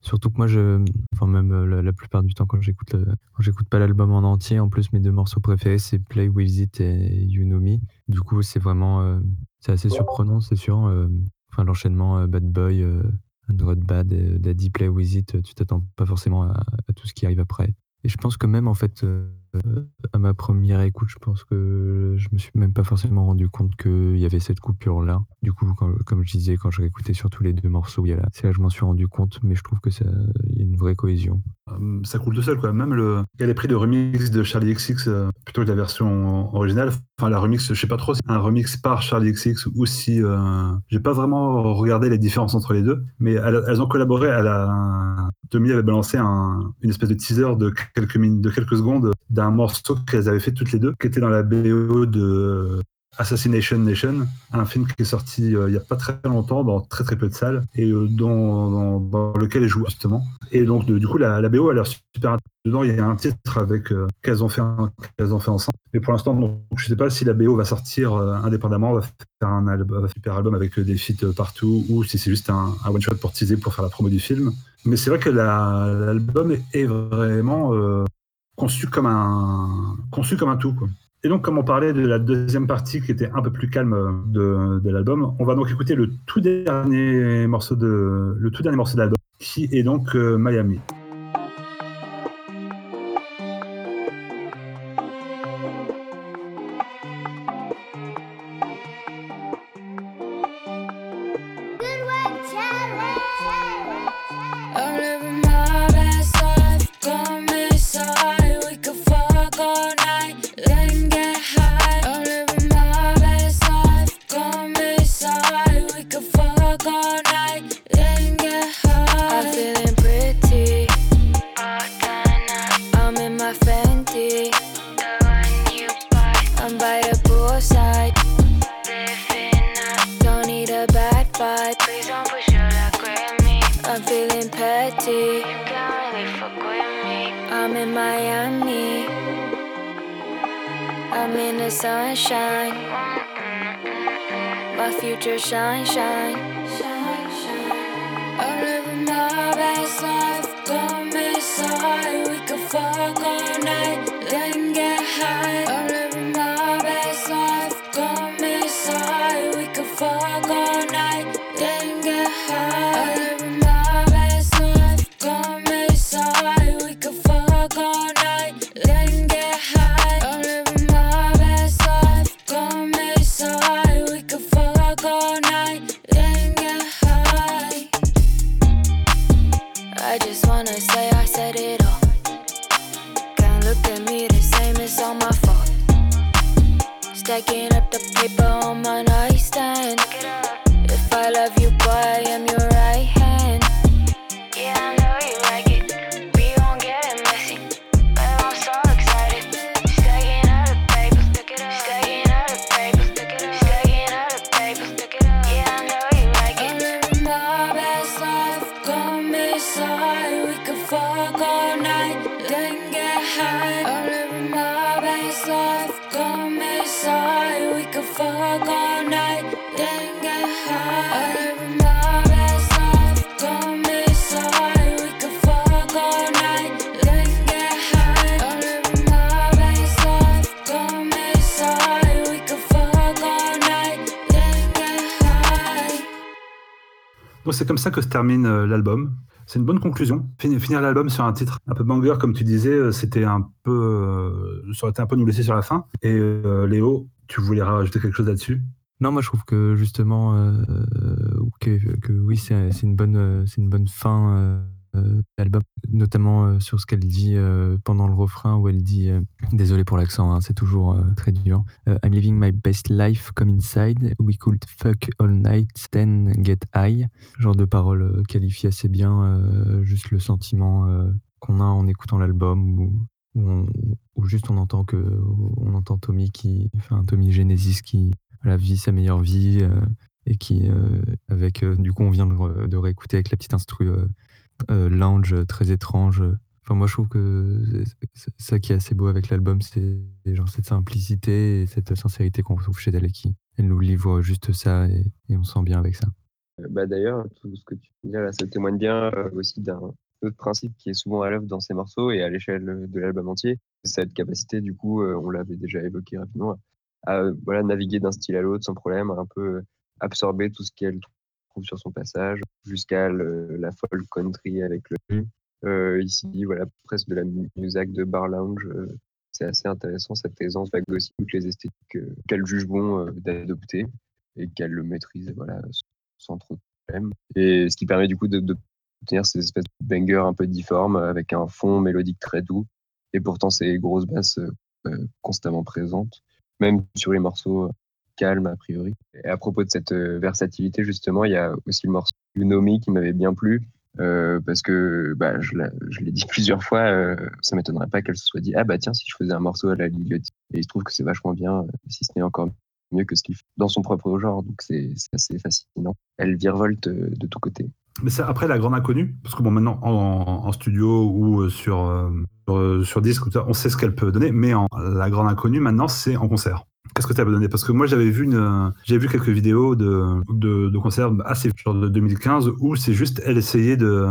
Surtout que moi, je, enfin même euh, la, plupart du temps quand j'écoute, quand j'écoute pas l'album en entier, en plus mes deux morceaux préférés c'est Play With It et You Know Me. Du coup, c'est vraiment, c'est assez surprenant, c'est sûr. Enfin, l'enchaînement Bad Boy, Android Bad, Daddy Play With It, tu t'attends pas forcément à, tout ce qui arrive après. Et je pense que même en fait, à ma première écoute, je pense que je me suis même pas forcément rendu compte qu'il y avait cette coupure-là. Du coup, comme je disais, quand je réécoutais surtout les deux morceaux, il y a là, c'est là que je m'en suis rendu compte, mais je trouve que ça, il y a une vraie cohésion. Hum, ça coule tout seul, quoi. Même le, il y a les prix de remix de Charlie XX euh, plutôt que la version originale. Enfin, la remix, je sais pas trop c'est un remix par Charlie XX ou si, euh, j'ai pas vraiment regardé les différences entre les deux, mais elles, ont collaboré à la, Tommy avait balancé un, une espèce de teaser de quelques minutes, de quelques secondes d'un morceau qu'elles avaient fait toutes les deux, qui était dans la BO de Assassination Nation, un film qui est sorti euh, il n'y a pas très longtemps, dans très très peu de salles, et euh, dont, dans, lequel elles jouent justement. Et donc, du coup, la, la, BO a l'air super Dedans, il y a un titre avec euh, qu'elles ont, fait ont fait ensemble. Mais pour l'instant, je ne sais pas si la BO va sortir indépendamment, va faire un, un super album avec des feats partout, ou si c'est juste un, one-shot pour teaser, pour faire la promo du film. Mais c'est vrai que l'album est vraiment conçu comme un tout. Et donc, comme on parlait de la deuxième partie qui était un peu plus calme de, de l'album, on va donc écouter le tout dernier morceau de le tout dernier morceau de l'album, qui est donc euh, Miami. sunshine. My future shine, shine. I'm living my best life. C'est comme ça que se termine euh, l'album. C'est une bonne conclusion. Finir l'album sur un titre un peu banger, comme tu disais, euh, c'était un peu, euh, ça aurait été un peu nous laisser sur la fin. Et Léo, tu voulais rajouter quelque chose là-dessus? Non, moi je trouve que justement, que, oui, c'est une c'est une bonne fin euh, notamment euh, sur ce qu'elle dit euh, pendant le refrain où elle dit désolé pour l'accent, hein, c'est toujours très dur. I'm living my best life, come inside. We could fuck all night, then get high. Genre de paroles qualifie assez bien juste le sentiment qu'on a en écoutant l'album ou, juste on entend que on entend Tommy qui, enfin Tommy Genesis qui la vit sa meilleure vie et qui avec du coup on vient de, réécouter avec la petite instru euh, lounge très étrange. Enfin, moi, je trouve que ça qui est assez beau avec l'album, c'est genre cette simplicité et cette sincérité qu'on retrouve chez qui elle nous livre juste ça et, on se sent bien avec ça. Bah d'ailleurs, tout ce que tu dis là, ça témoigne bien euh, aussi d'un autre principe qui est souvent à l'œuvre dans ces morceaux et à l'échelle de l'album entier. C'est cette capacité, du coup, euh, on l'avait déjà évoqué rapidement, à euh, voilà, naviguer d'un style à l'autre sans problème, un peu absorber tout ce qu'elle sur son passage, jusqu'à la folk country avec le euh, ici, voilà, presque de la musique de bar lounge. c'est assez intéressant cette aisance vague aussi, toutes les esthétiques qu'elle juge bon d'adopter et qu'elle le maîtrise voilà, sans trop de problème. Et ce qui permet du coup de, ces espèces de bangers un peu difformes avec un fond mélodique très doux et pourtant ces grosses basses euh, constamment présentes, même sur les morceaux euh, calmes a priori. Et à propos de cette euh, versatilité justement, il y a aussi le morceau Nomi qui m'avait bien plu. parce que bah, je l'ai dit plusieurs fois, euh, ça m'étonnerait pas qu'elle se soit dit ah bah tiens si je faisais un morceau à la Liliotti et il se trouve que c'est vachement bien si ce n'est encore mieux que ce qu'il fait dans son propre genre. Donc c'est assez fascinant. Elle virevolte euh, de tous côtés. Mais c'est après la grande inconnue, parce que bon, maintenant en, studio ou euh, sur, euh, sur, disque, on sait ce qu'elle peut donner, mais en, la grande inconnue maintenant, c'est en concert. Qu'est-ce que as donné Parce que moi, j'avais vu, j'avais vu quelques vidéos de, de, de concerts assez genre de 2015 où c'est juste elle essayait de.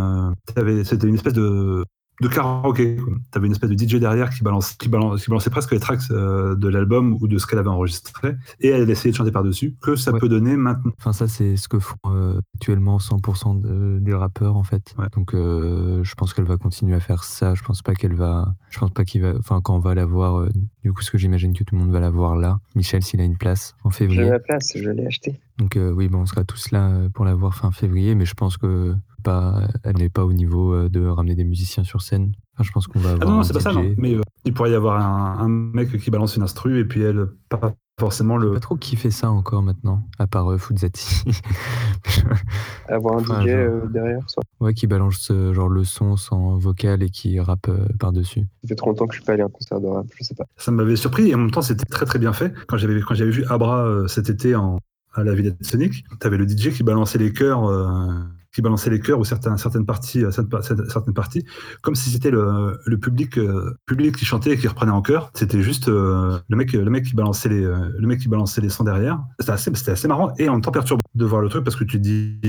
C'était une espèce de de karaoké. Tu avais une espèce de DJ derrière qui, balance, qui, balance, qui balançait presque les tracks euh, de l'album ou de ce qu'elle avait enregistré et elle essayait de chanter par-dessus. Que ça peut donner maintenant. Enfin, ça, c'est ce que font euh, actuellement 100% des rappeurs en fait. Donc, euh, je pense qu'elle va continuer à faire ça. Je pense pas qu'elle va. Je pense pas qu'il va. Enfin, quand on va la voir, du coup, ce que j'imagine que tout le monde va la voir là. Michel, s'il a une place en février. J'ai la place, je l'ai acheté. Donc, oui, bon, on sera tous là pour la voir fin février, mais je pense que elle n'est pas au niveau euh, de ramener des musiciens sur scène. je pense qu'on va avoir. Ah non, c'est pas ça, non. Mais euh, il pourrait y avoir un, mec qui balance une instru et puis elle, pas forcément le. Pas trop qui fait ça encore maintenant, à part euh, Fuzati. avoir un DJ derrière, soit. Ouais, qui balance genre le son sans vocal et qui rappe par-dessus. Ça fait trop longtemps que je suis pas allé à un concert de rap, je sais pas. Ça m'avait surpris et en même temps, c'était très très bien fait. Quand j'avais quand j'avais vu Abra cet été en, à la Villette Sonic, t'avais le DJ qui balançait les chœurs qui balançait les chœurs ou certaines, certaines, parties, euh, certaines parties, comme si c'était le, le public, euh, public qui chantait et qui reprenait en chœur. C'était juste euh, le, mec, le, mec qui balançait les, le mec qui balançait les sons derrière. C'était assez, assez marrant et en même temps perturbant de voir le truc parce que tu te dis,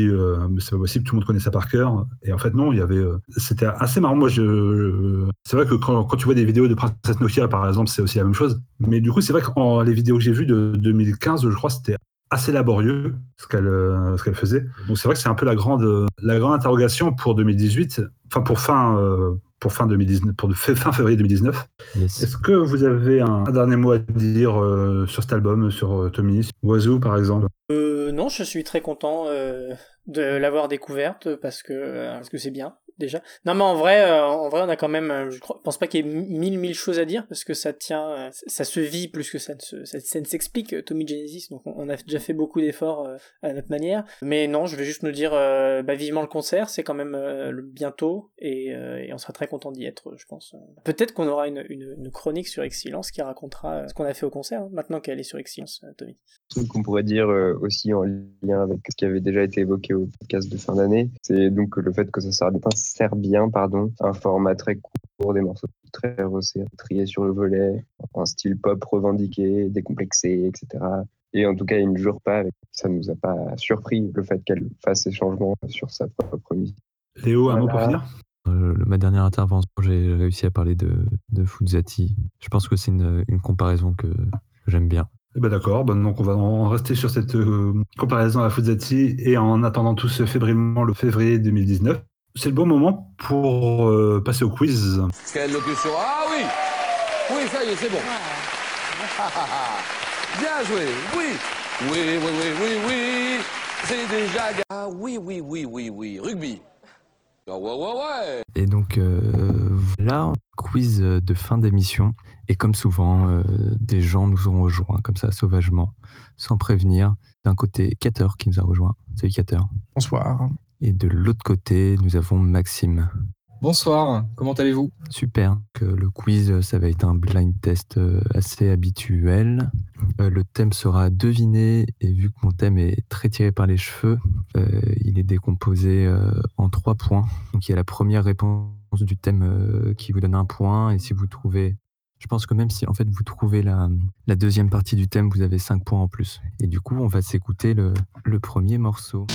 c'est pas possible, tout le monde connaît ça par cœur. Et en fait, non, il y avait. C'était assez marrant. Moi, je, c'est vrai que quand, quand, tu vois des vidéos de Princesse Nokia, par exemple, c'est aussi la même chose. Mais du coup, c'est vrai que les vidéos que j'ai vues de 2015, je crois, c'était assez laborieux ce qu'elle euh, ce qu'elle faisait. Donc c'est vrai que c'est un peu la grande la grande interrogation pour 2018, enfin pour fin euh, pour fin 2019 pour fin février 2019. Est-ce que vous avez un, dernier mot à dire euh, sur cet album, sur Tommy, Oiseau par exemple? Non, je suis très content de l'avoir découverte parce que parce que c'est bien déjà. Non, mais en vrai, euh, en vrai, on a quand même, euh, je crois, pense pas qu'il y ait mille, mille choses à dire parce que ça tient, euh, ça se vit plus que ça ne se, s'explique, Tommy Genesis. Donc, on a déjà fait beaucoup d'efforts à notre manière. Mais non, je vais juste nous dire, bah, vivement le concert, c'est quand même bientôt et, on sera très content d'y être, je pense. Peut-être qu'on aura une, une, chronique sur Excellence qui racontera ce qu'on a fait au concert, hein, maintenant qu'elle est sur Excellence, Tommy. Ce qu'on pourrait dire aussi en lien avec ce qui avait déjà été évoqué au podcast de fin d'année, c'est donc le fait que ça sert de sert bien pardon, un format très court, des morceaux très resserrés, triés sur le volet, un style pop revendiqué, décomplexé, etc. Et en tout cas, il ne jure pas, ça ne nous a pas surpris le fait qu'elle fasse ces changements sur sa propre musique. Léo, un mot pour finir? Euh, ma dernière intervention, j'ai réussi à parler de, de Fuzati. Je pense que c'est une, une, comparaison que, j'aime bien. Eh ben d'accord, ben donc on va en rester sur cette euh, comparaison à Fuzati et en attendant tous fébrilement le février 2019 c'est le bon moment pour euh, passer au quiz. Quelle locution Ah oui Oui, ça y est, c'est bon. Bien joué, oui Oui, oui, oui, oui, oui C'est déjà... Ah oui, oui, oui, oui, oui, rugby ah, ouais, ouais, ouais Et donc, euh, voilà, quiz de fin d'émission. Et comme souvent, euh, des gens nous ont rejoints comme ça, sauvagement, sans prévenir. D'un côté, Cater qui nous a rejoint. Salut Cater. Bonsoir. Et de l'autre côté, nous avons Maxime. Bonsoir, comment allez-vous? Super. Le quiz, ça va être un blind test euh, assez habituel. Euh, le thème sera deviné et vu que mon thème est très tiré par les cheveux, euh, il est décomposé en trois points. Donc il y a la première réponse du thème qui vous donne un point et si vous trouvez Je pense que même si en fait vous trouvez la, la deuxième partie du thème, vous avez 5 points en plus. Et du coup, on va s'écouter le, le premier morceau.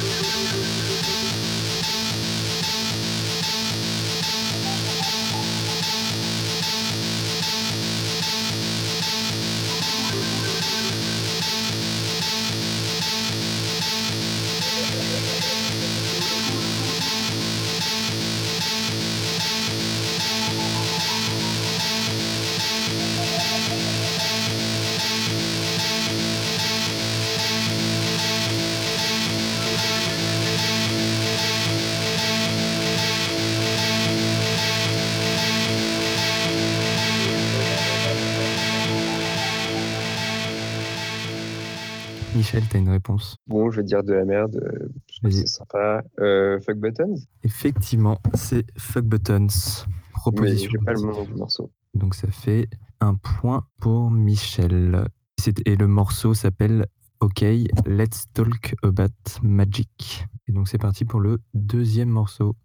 Réponse Bon, je vais dire de la merde. euh, parce que Vas-y. C'est sympa. Euh, fuck Buttons Effectivement, c'est Fuck Buttons. Mais Proposition. j'ai pas le nom du morceau. Donc ça fait un point pour Michel. Et le morceau s'appelle OK, Let's Talk About Magic. Et donc c'est parti pour le deuxième morceau.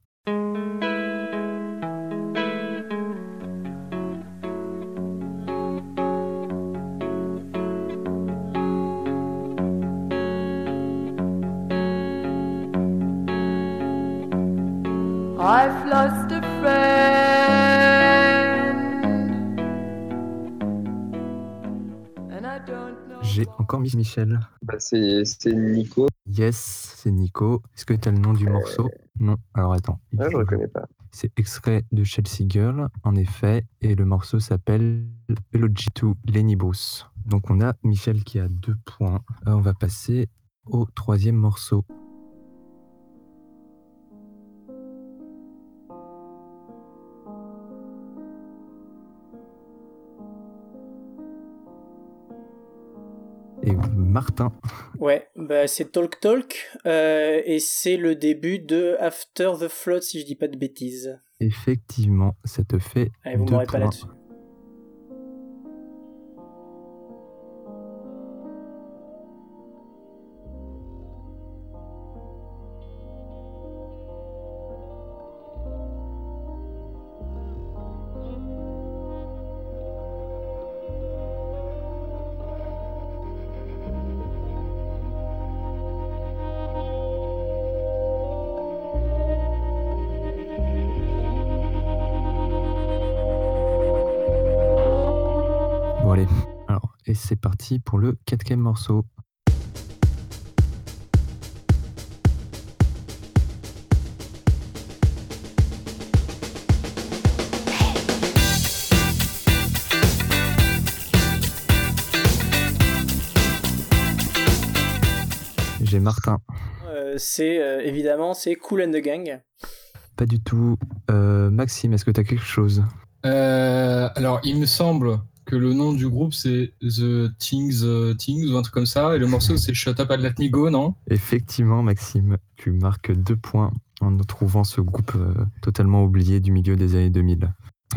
Michel. Bah, c'est Nico. Yes, c'est Nico. Est-ce que tu as le nom du morceau? Non. Alors attends. Ah, je faut- reconnais pas. C'est extrait de Chelsea Girl, en effet, et le morceau s'appelle Eulogy to Lenny Bruce. Donc on a Michel qui a deux points. Euh, on va passer au troisième morceau. Martin, Ouais, bah c'est Talk Talk, euh, et c'est le début de After the Flood, si je dis pas de bêtises. effectivement, ça te fait Allez, vous deux m'aurez pas là-dessus. Alors, et c'est parti pour le quatrième morceau. J'ai Martin. Euh, c'est euh, évidemment c'est Cool and the Gang. Pas du tout. Euh, Maxime, est-ce que tu as quelque chose? Euh, alors, il me semble que le nom du groupe c'est The Things, euh, Things ou un truc comme ça, et le morceau c'est Shut Up and Let Me Go, non? Effectivement, Maxime, tu marques deux points en trouvant ce groupe euh, totalement oublié du milieu des années 2000.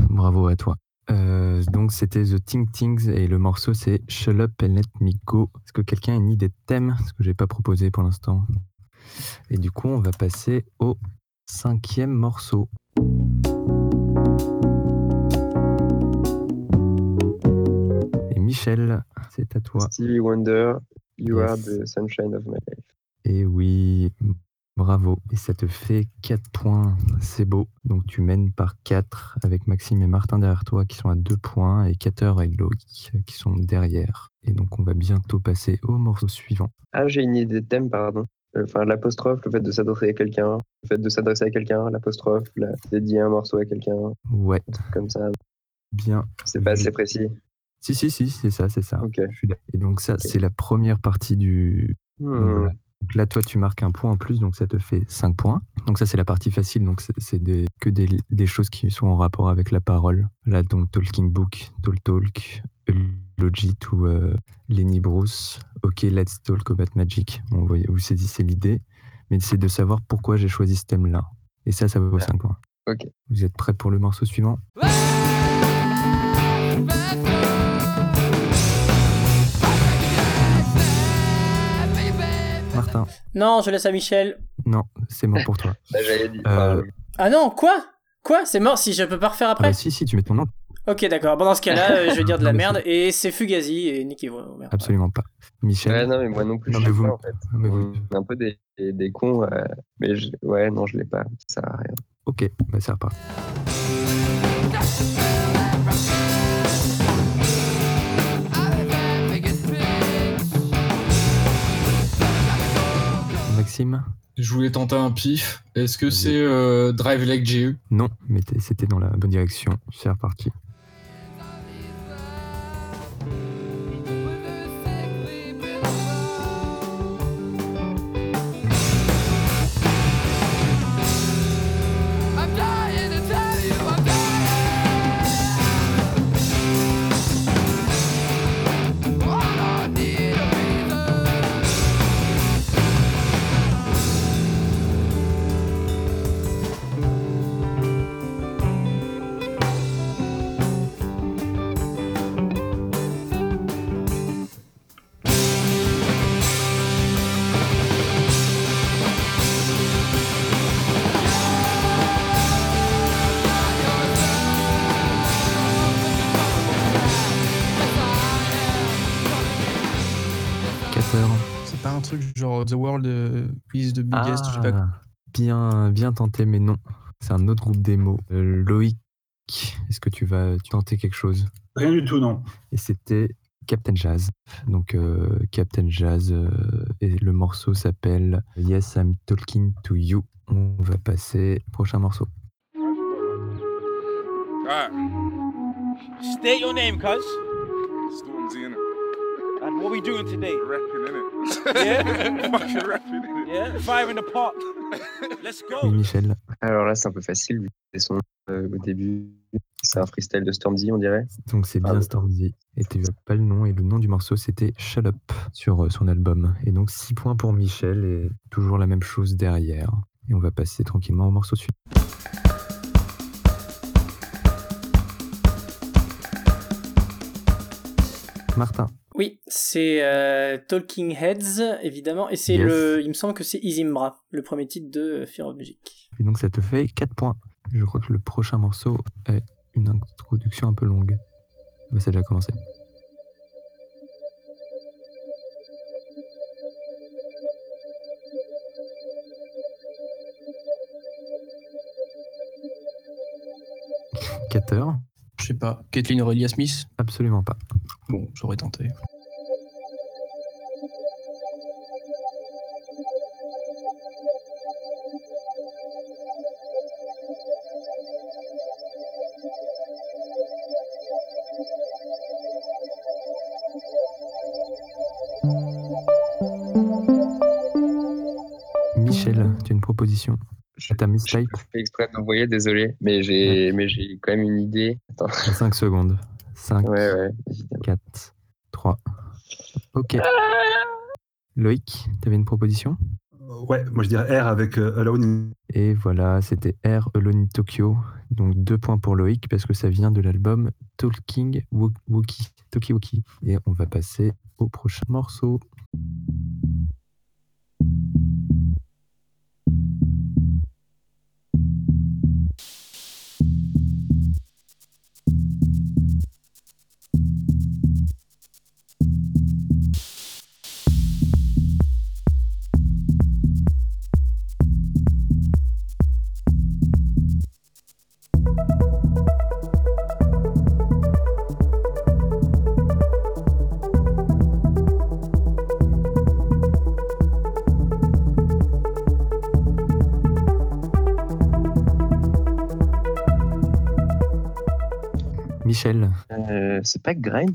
Bravo à toi. Euh, donc c'était The Ting Tings et le morceau c'est Shut Up and Let Me Go. Est-ce que quelqu'un a une idée de thème? Ce que j'ai pas proposé pour l'instant. Et du coup, on va passer au cinquième morceau. Michel, c'est à toi. Stevie Wonder, You Yes. Are the Sunshine of My Life. Et oui, bravo. Et ça te fait 4 points. C'est beau. Donc tu mènes par 4 avec Maxime et Martin derrière toi qui sont à 2 points et 4 et Loïc qui sont derrière. Et donc on va bientôt passer au morceau suivant. Ah, j'ai une idée de thème, pardon. Euh, Enfin, l'apostrophe, le fait de s'adresser à quelqu'un, le fait de s'adresser à quelqu'un, l'apostrophe, la... dédier un morceau à quelqu'un, Ouais, comme ça. bien. C'est pas assez précis. Si, si, si, c'est ça, c'est ça. Ok. Je suis d'accord. Et donc ça, c'est la première partie du... donc Hmm. voilà. Donc là, toi, tu marques un point en plus, donc ça te fait 5 points. Donc ça, c'est la partie facile, donc c'est- des- que des, des choses qui sont en rapport avec la parole. Là, donc Talking Book, Talk Talk, Logi to euh, Lenny Bruce, OK, Let's Talk About Magic. Bon, vous, voyez, vous saisissez l'idée, mais c'est de savoir pourquoi j'ai choisi ce thème-là. Et ça, ça vaut 5 points. Ok. Vous êtes prêts pour le morceau suivant? Martin Non, je laisse à Michel. Non, c'est mort pour toi. Bah. Euh, Ah non, quoi? Quoi? C'est mort si je peux pas refaire Ah après? bah si, si, tu mets ton nom. Ok, d'accord. Bon, dans ce cas-là, euh, je vais dire de la merde. Et c'est Fugazi et niquez-vous. merde. Absolument pas. Michel Ouais, non, mais moi non plus, Non, je mais vous- pas, en fait. mais vous- On est un peu des, des, des cons, euh, mais je- ouais, non, je l'ai pas, ça sert à rien. Ok, bah c'est reparti. Maxime Je voulais tenter un pif. Est-ce que c'est euh, Drive Like GE Non, mais c'était dans la bonne direction. C'est reparti. C'est pas un truc genre The World euh, is the biggest, je sais pas. Ah, bien, bien tenté, mais non. C'est un autre groupe démo. Euh, Loïc, est-ce que tu vas tenter quelque chose? Rien du tout, non. Et c'était Captain Jazz. Donc euh, Captain Jazz euh, et le morceau s'appelle Yes I'm Talking to You. On va passer au prochain morceau. State your name, cuz. Stormzy And what we doing today? Rapping in it. Yeah? Fucking rapping in it. Yeah? Fire in the pot. Let's go. Michel. Alors là, c'est un peu facile, vu que c'est son euh, au début. C'est un freestyle de Stormzy, on dirait. Donc c'est bien. Stormzy. Et tu as pas le nom. Et le nom du morceau c'était Shut Up sur euh, son album. Et donc 6 points pour Michel et toujours la même chose derrière. Et on va passer tranquillement au morceau suivant. Martin. Oui, c'est euh, Talking Heads, évidemment. Et c'est Yes. le. Il me semble que c'est Izimbra, le premier titre de Fear of Music. Et donc ça te fait 4 points. Je crois que le prochain morceau est une introduction un peu longue. Mais ça a déjà commencé. Cater Je sais pas. Kathleen Aurelia Smith Absolument pas. Bon, j'aurais tenté. Michel, tu as une proposition Je, Ta mistype je fais exprès d'envoyer, désolé, mais j'ai mais j'ai quand même une idée. Attends. 5 secondes. 5, Ouais, ouais, évidemment. 4, 3. Ok. Loïc, tu avais une proposition? Ouais, moi je dirais R avec euh, Alone. in- Et voilà, c'était Air Alone in Tokyo. Donc deux points pour Loïc parce que ça vient de l'album Talking Wo- Wookie. Toki Wookie. Et on va passer au prochain morceau. C'est pas Grimes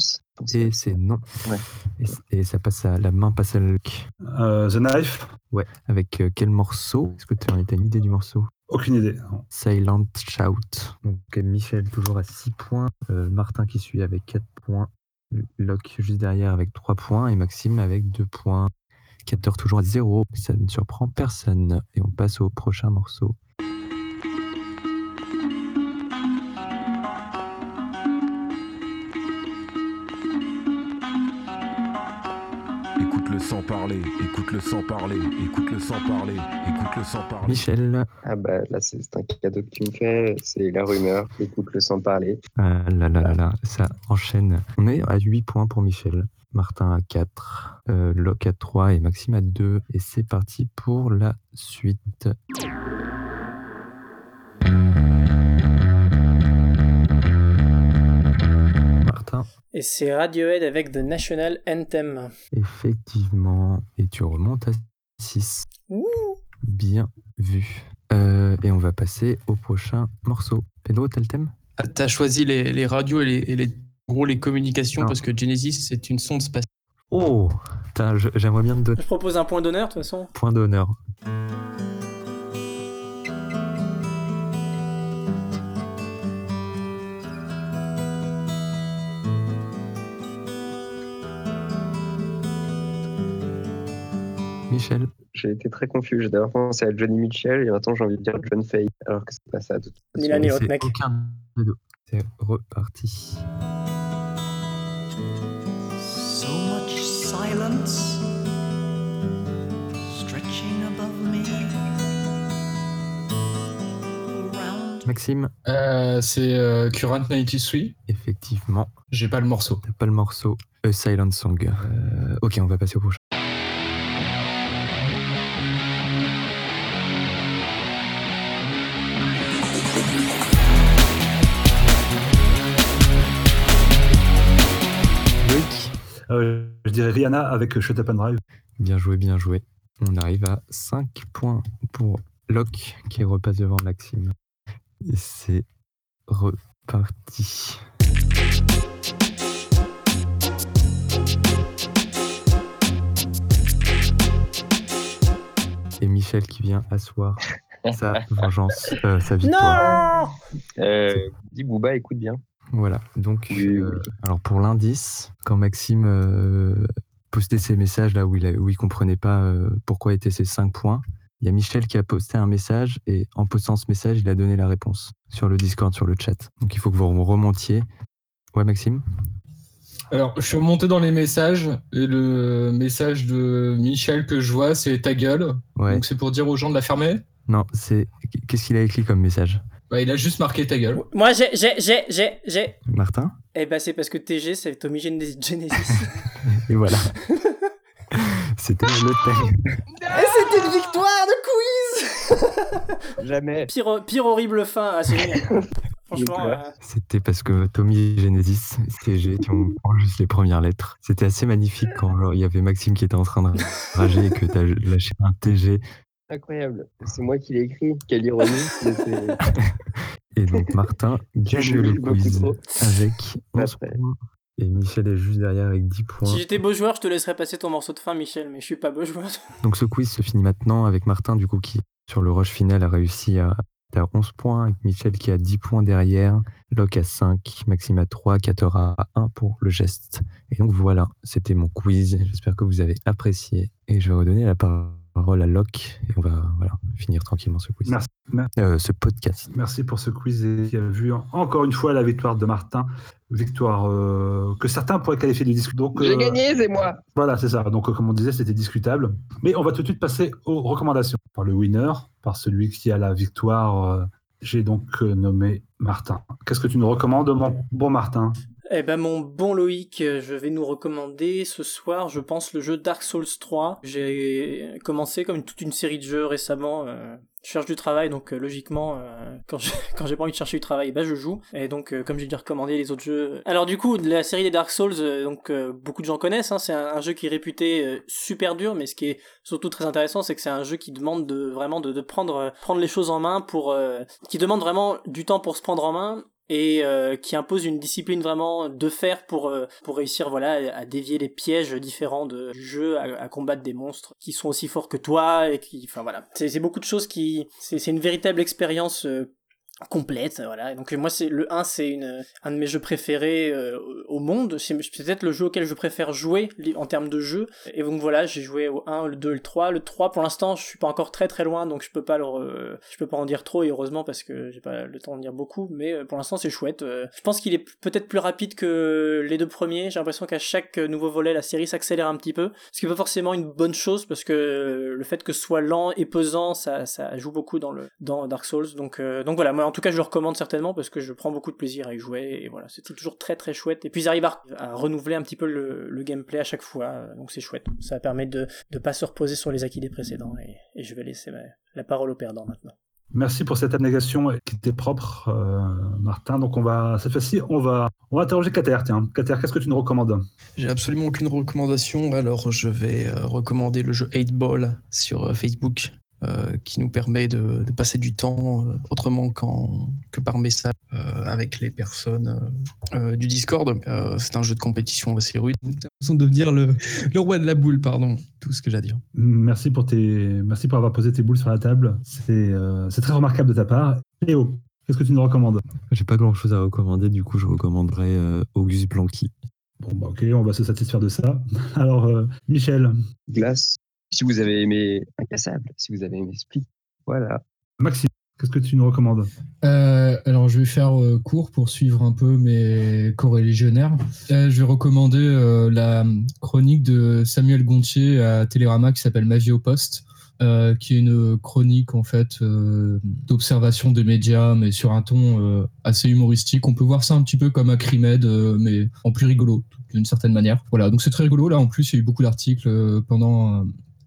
et c'est non. Ouais. Et, et ça passe à la main passe à Loïc. Euh, The Knife, Ouais. Avec euh, quel morceau? Est-ce que tu as une idée du morceau? Aucune idée. Silent Shout. Donc Michel toujours à 6 points, euh, Martin qui suit avec 4 points, Locke juste derrière avec 3 points et Maxime avec 2 points. Capteur toujours à 0, ça ne surprend personne. Et on passe au prochain morceau. Sans parler, écoute-le sans parler, écoute-le sans parler, écoute-le sans parler. Michel. Ah bah là, c'est un cadeau que tu me fais, c'est la rumeur, écoute-le sans parler. Ah là là là là, ça enchaîne. On est à 8 points pour Michel. Martin à 4, euh, Locke à 3 et Maxime à 2. Et c'est parti pour la suite. Et c'est Radiohead avec The National Anthem. effectivement. Et tu remontes à 6. Ouh. Bien vu. Euh, et on va passer au prochain morceau. Pedro, t'as le thème? Ah, T'as choisi les, les radios et les, et les- en gros les communications Non. parce que Genesis c'est une sonde spatiale. Oh J'aimerais bien te donner Je propose un point d'honneur de toute façon. point d'honneur. Michel, J'ai été très confus, j'ai d'abord pensé à Johnny Mitchell et maintenant j'ai envie de dire John Fay, alors que c'est pas ça de toute façon. C'est mec. aucun. C'est reparti. So much silence stretching above me. Around Maxime, Euh, c'est euh, Current 93. effectivement, J'ai pas le morceau. t'as pas le morceau A Silent Song. Euh, ok, on va passer au prochain. Je dirais Rihanna avec Shut Up and Drive. bien joué, bien joué. On arrive à 5 points pour Locke qui repasse devant Maxime. Et c'est reparti. Et Michel qui vient asseoir sa vengeance, euh, sa victoire. Non Euh, dis Booba, écoute bien. Voilà, donc Oui, euh, oui. alors pour l'indice, quand Maxime euh, postait ses messages là où il, a, où il comprenait pas euh, pourquoi étaient ces 5 points, il y a Michel qui a posté un message et en postant ce message, il a donné la réponse sur le Discord, sur le chat. Donc il faut que vous remontiez. Ouais, Maxime? Alors, je suis remonté dans les messages et le message de Michel que je vois, c'est ta gueule. Ouais. Donc, c'est pour dire aux gens de la fermer? Non, c'est. Qu'est-ce qu'il a écrit comme message? Bah, il a juste marqué ta gueule. Moi j'ai, j'ai, j'ai, j'ai, j'ai. Martin? Eh ben c'est parce que TG c'est Tommy Gen- Genesis. Et voilà. C'était le thème. Et c'était une victoire de quiz Jamais. pire, pire horrible fin, ah, c'est génial. Franchement, euh, C'était parce que Tommy Genesis, CG, qui ont prend juste les premières lettres. C'était assez magnifique quand genre, il y avait Maxime qui était en train de rager et que tu as lâché un TG. Incroyable. C'est moi qui l'ai écrit. Quelle ironie. Et donc Martin gagne Je le quiz avec 11 Après. points. Et Michel est juste derrière avec 10 points. si j'étais beau joueur, je te laisserais passer ton morceau de fin, Michel, mais je suis pas beau joueur. Donc ce quiz se finit maintenant avec Martin du coup qui sur le rush final a réussi à à 11 points avec Michel qui a 10 points derrière, Locke à 5, Maxime à 3, Cater à 1 pour le geste. Et donc voilà, c'était mon quiz. J'espère que vous avez apprécié et je vais redonner la parole à Locke et on va voilà, finir tranquillement ce quiz. Merci. Mer- Euh, ce podcast. Merci pour ce quiz et qui a vu encore une fois la victoire de Martin. Victoire euh, que certains pourraient qualifier de discutable. J'ai euh, gagné, c'est moi. Voilà, c'est ça. Donc, euh, comme on disait, c'était discutable. Mais on va tout de suite passer aux recommandations. Par le winner, par celui qui a la victoire, euh, j'ai donc euh, nommé Martin. Qu'est-ce que tu nous recommandes, mon bon Martin? Eh ben mon bon Loïc, euh, je vais nous recommander ce soir, je pense, le jeu Dark Souls 3. J'ai commencé comme toute une série de jeux récemment. euh, je cherche du travail, donc euh, logiquement, euh, quand j'ai quand pas envie de chercher du travail, bah je joue. Et donc, euh, comme j'ai déjà recommandé les autres jeux. Alors du coup, la série des Dark Souls, donc beaucoup de gens connaissent. hein, c'est un, jeu qui est réputé super dur, mais ce qui est surtout très intéressant, c'est que c'est un jeu qui demande de vraiment de, de prendre prendre les choses en main pour, qui demande vraiment du temps pour se prendre en main et euh, qui impose une discipline vraiment de fer pour euh, pour réussir voilà à dévier les pièges différents de, du jeu à, à combattre des monstres qui sont aussi forts que toi et qui enfin voilà. C'est beaucoup de choses qui c'est une véritable expérience euh, complète voilà. Donc moi c'est le 1 c'est une un de mes jeux préférés euh, au monde. C'est peut-être le jeu auquel je préfère jouer en termes de jeu. Et donc voilà j'ai joué au 1 le 2 le 3 le 3 pour l'instant je suis pas encore très très loin donc je peux pas le je peux pas en dire trop et heureusement parce que j'ai pas le temps d'en dire beaucoup. Mais euh, pour l'instant c'est chouette. Euh, je pense qu'il est peut-être plus rapide que les deux premiers. J'ai l'impression qu'à chaque nouveau volet la série s'accélère un petit peu. Ce qui est pas forcément une bonne chose parce que le fait que ce soit lent et pesant ça, ça joue beaucoup dans le dans Dark Souls. Donc donc voilà moi en tout cas je le recommande certainement parce que je prends beaucoup de plaisir à y jouer et voilà c'est toujours très très chouette. Et puis ils arrivent à, à renouveler un petit peu le, le gameplay à chaque fois euh, donc c'est chouette. Ça permet de de pas se reposer sur les acquis des précédents et, et je vais laisser ma- la parole au perdant maintenant. Merci pour cette abnégation qui était propre, euh, Martin. Donc, on va, cette fois-ci, on va, on va interroger Kater. Tiens, Kater, qu'est-ce que tu nous recommandes? J'ai absolument aucune recommandation, alors je vais euh, recommander le jeu 8 Ball sur euh, Facebook, qui nous permet de, de passer du temps euh, autrement qu'en- que par message euh, avec les personnes euh, euh, du Discord. Euh, c'est un jeu de compétition assez rude. J'ai l'impression de devenir le, le roi de la boule, pardon, tout ce que j'ai à dire. Merci pour, tes, merci pour avoir posé tes boules sur la table. C'est euh, c'est très remarquable de ta part. Léo, qu'est-ce que tu nous recommandes? J'ai pas grand chose à recommander, du coup je recommanderais euh, Auguste Blanqui. Bon, bah, ok, on va se satisfaire de ça. Alors, euh, Michel, Glace. Si vous avez aimé Incassable, si vous avez aimé Split, voilà. Maxime, qu'est-ce que tu nous recommandes? Euh, alors, je vais faire euh, court pour suivre un peu mes co-religionnaires. Euh, je vais recommander euh, la chronique de Samuel Gontier à Télérama qui s'appelle Ma vie au poste, euh, qui est une chronique en fait euh, d'observation des médias, mais sur un ton euh, assez humoristique. On peut voir ça un petit peu comme Acrimed, euh, mais en plus rigolo d'une certaine manière. Voilà, donc c'est très rigolo. Là, en plus, il y a eu beaucoup d'articles euh, pendant.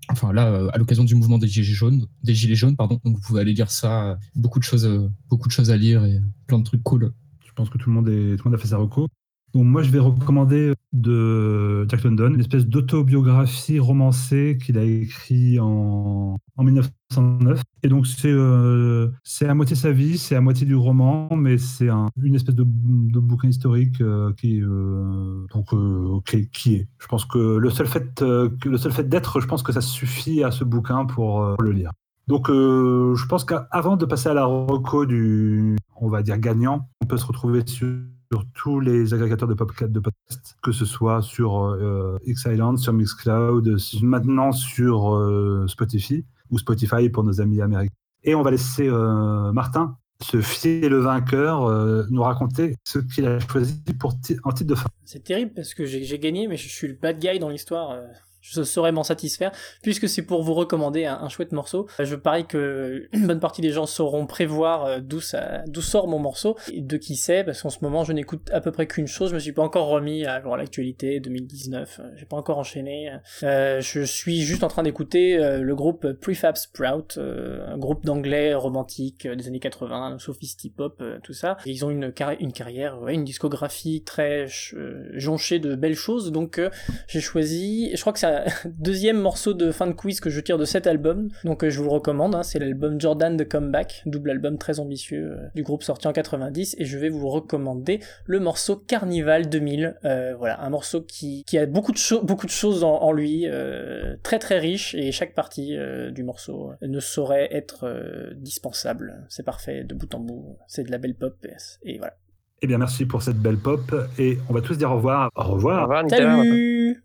Euh, Enfin là, euh, à l'occasion du mouvement des gilets jaunes, des gilets jaunes, pardon. Donc vous pouvez aller lire ça. euh, Beaucoup de choses, euh, beaucoup de choses à lire et plein de trucs cool. Je pense que tout le monde, est, tout le monde a fait sa reco. Donc moi, je vais recommander de Jack London, une espèce d'autobiographie romancée qu'il a écrit en, en 1909. Et donc c'est euh, à moitié sa vie, c'est à moitié du roman, mais c'est un- une espèce de, de bouquin historique euh, qui, euh, donc, euh, qui, est. Je pense que le seul fait, euh, le seul fait d'être, je pense que ça suffit à ce bouquin pour, pour le lire. Donc, je pense qu'avant de passer à la reco du, on va dire, gagnant, on peut se retrouver sur, sur tous les agrégateurs de, pop- de podcast, que ce soit sur euh, X-Island, sur Mixcloud, maintenant sur euh, Spotify, ou Spotify pour nos amis américains. Et on va laisser euh, Martin, ce fier le vainqueur, nous raconter ce qu'il a choisi pour en titre de fin. C'est terrible parce que j'ai gagné, mais je suis le bad guy dans l'histoire. Euh, Je saurais m'en satisfaire, puisque c'est pour vous recommander un, chouette morceau. Euh, Je parie que une bonne partie des gens sauront prévoir euh, d'où sort mon morceau, et de qui c'est, parce qu'en ce moment je n'écoute à peu près qu'une chose. Je me suis pas encore remis à l'actualité 2019. euh, J'ai pas encore enchaîné. Euh, je suis juste en train d'écouter euh, le groupe Prefab Sprout, euh, un groupe d'anglais romantique euh, des années 80, sophistique pop, euh, tout ça. Ils ont une, carri- une carrière, une discographie très ch- euh, jonchée de belles choses. Donc euh, j'ai choisi, je crois que c'est deuxième morceau de fin de quiz que je tire de cet album. Donc euh, je vous le recommande. hein, c'est l'album Jordan The Comeback, double album très ambitieux euh, du groupe sorti en 90. Et je vais vous recommander le morceau Carnival 2000. Euh, voilà, un morceau qui, qui a beaucoup de, cho- beaucoup de choses en, en lui, euh, très très riche. Et chaque partie euh, du morceau ne saurait être euh, dispensable. C'est parfait de bout en bout. C'est de la belle pop. Et, et voilà. Eh bien, merci pour cette belle pop. Et on va tous dire au revoir. Au revoir. Salut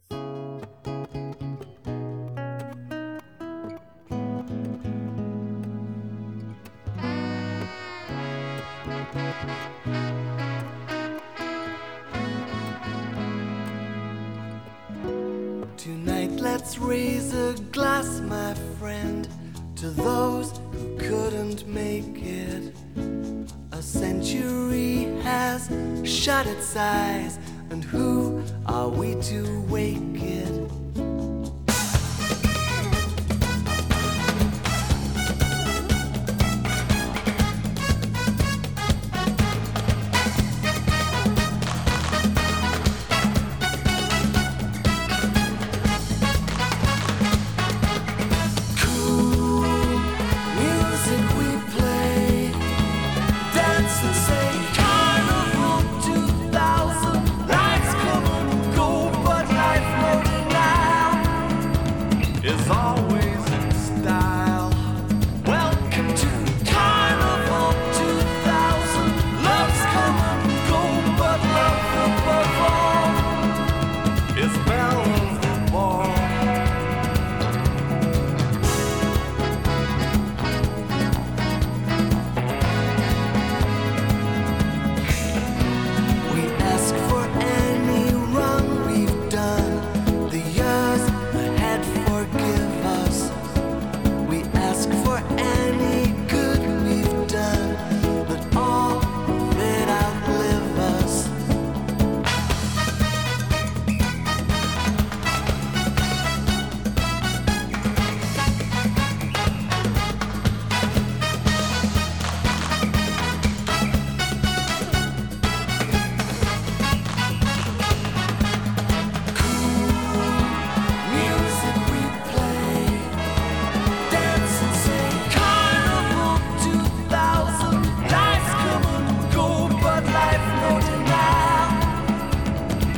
raise a glass, my friend, to those who couldn't make it. A century has shut its eyes, and who are we to wake it?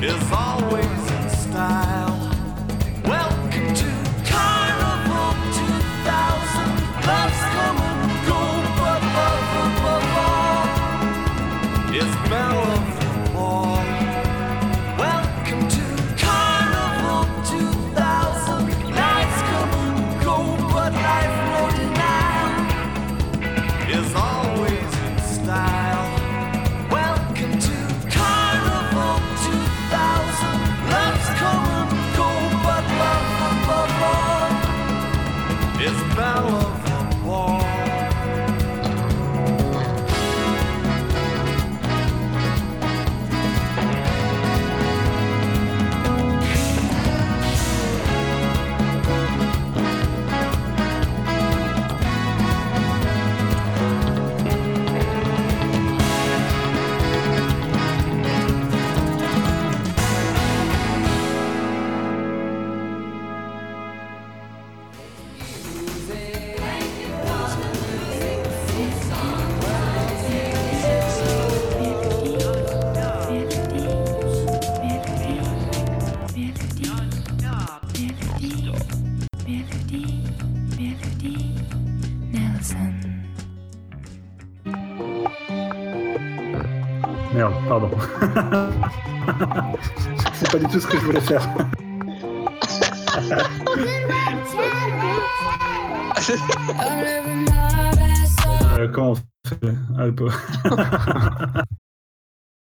is always. Pardon. C'est pas du tout ce que je voulais faire. Euh, comment on fait pauvre.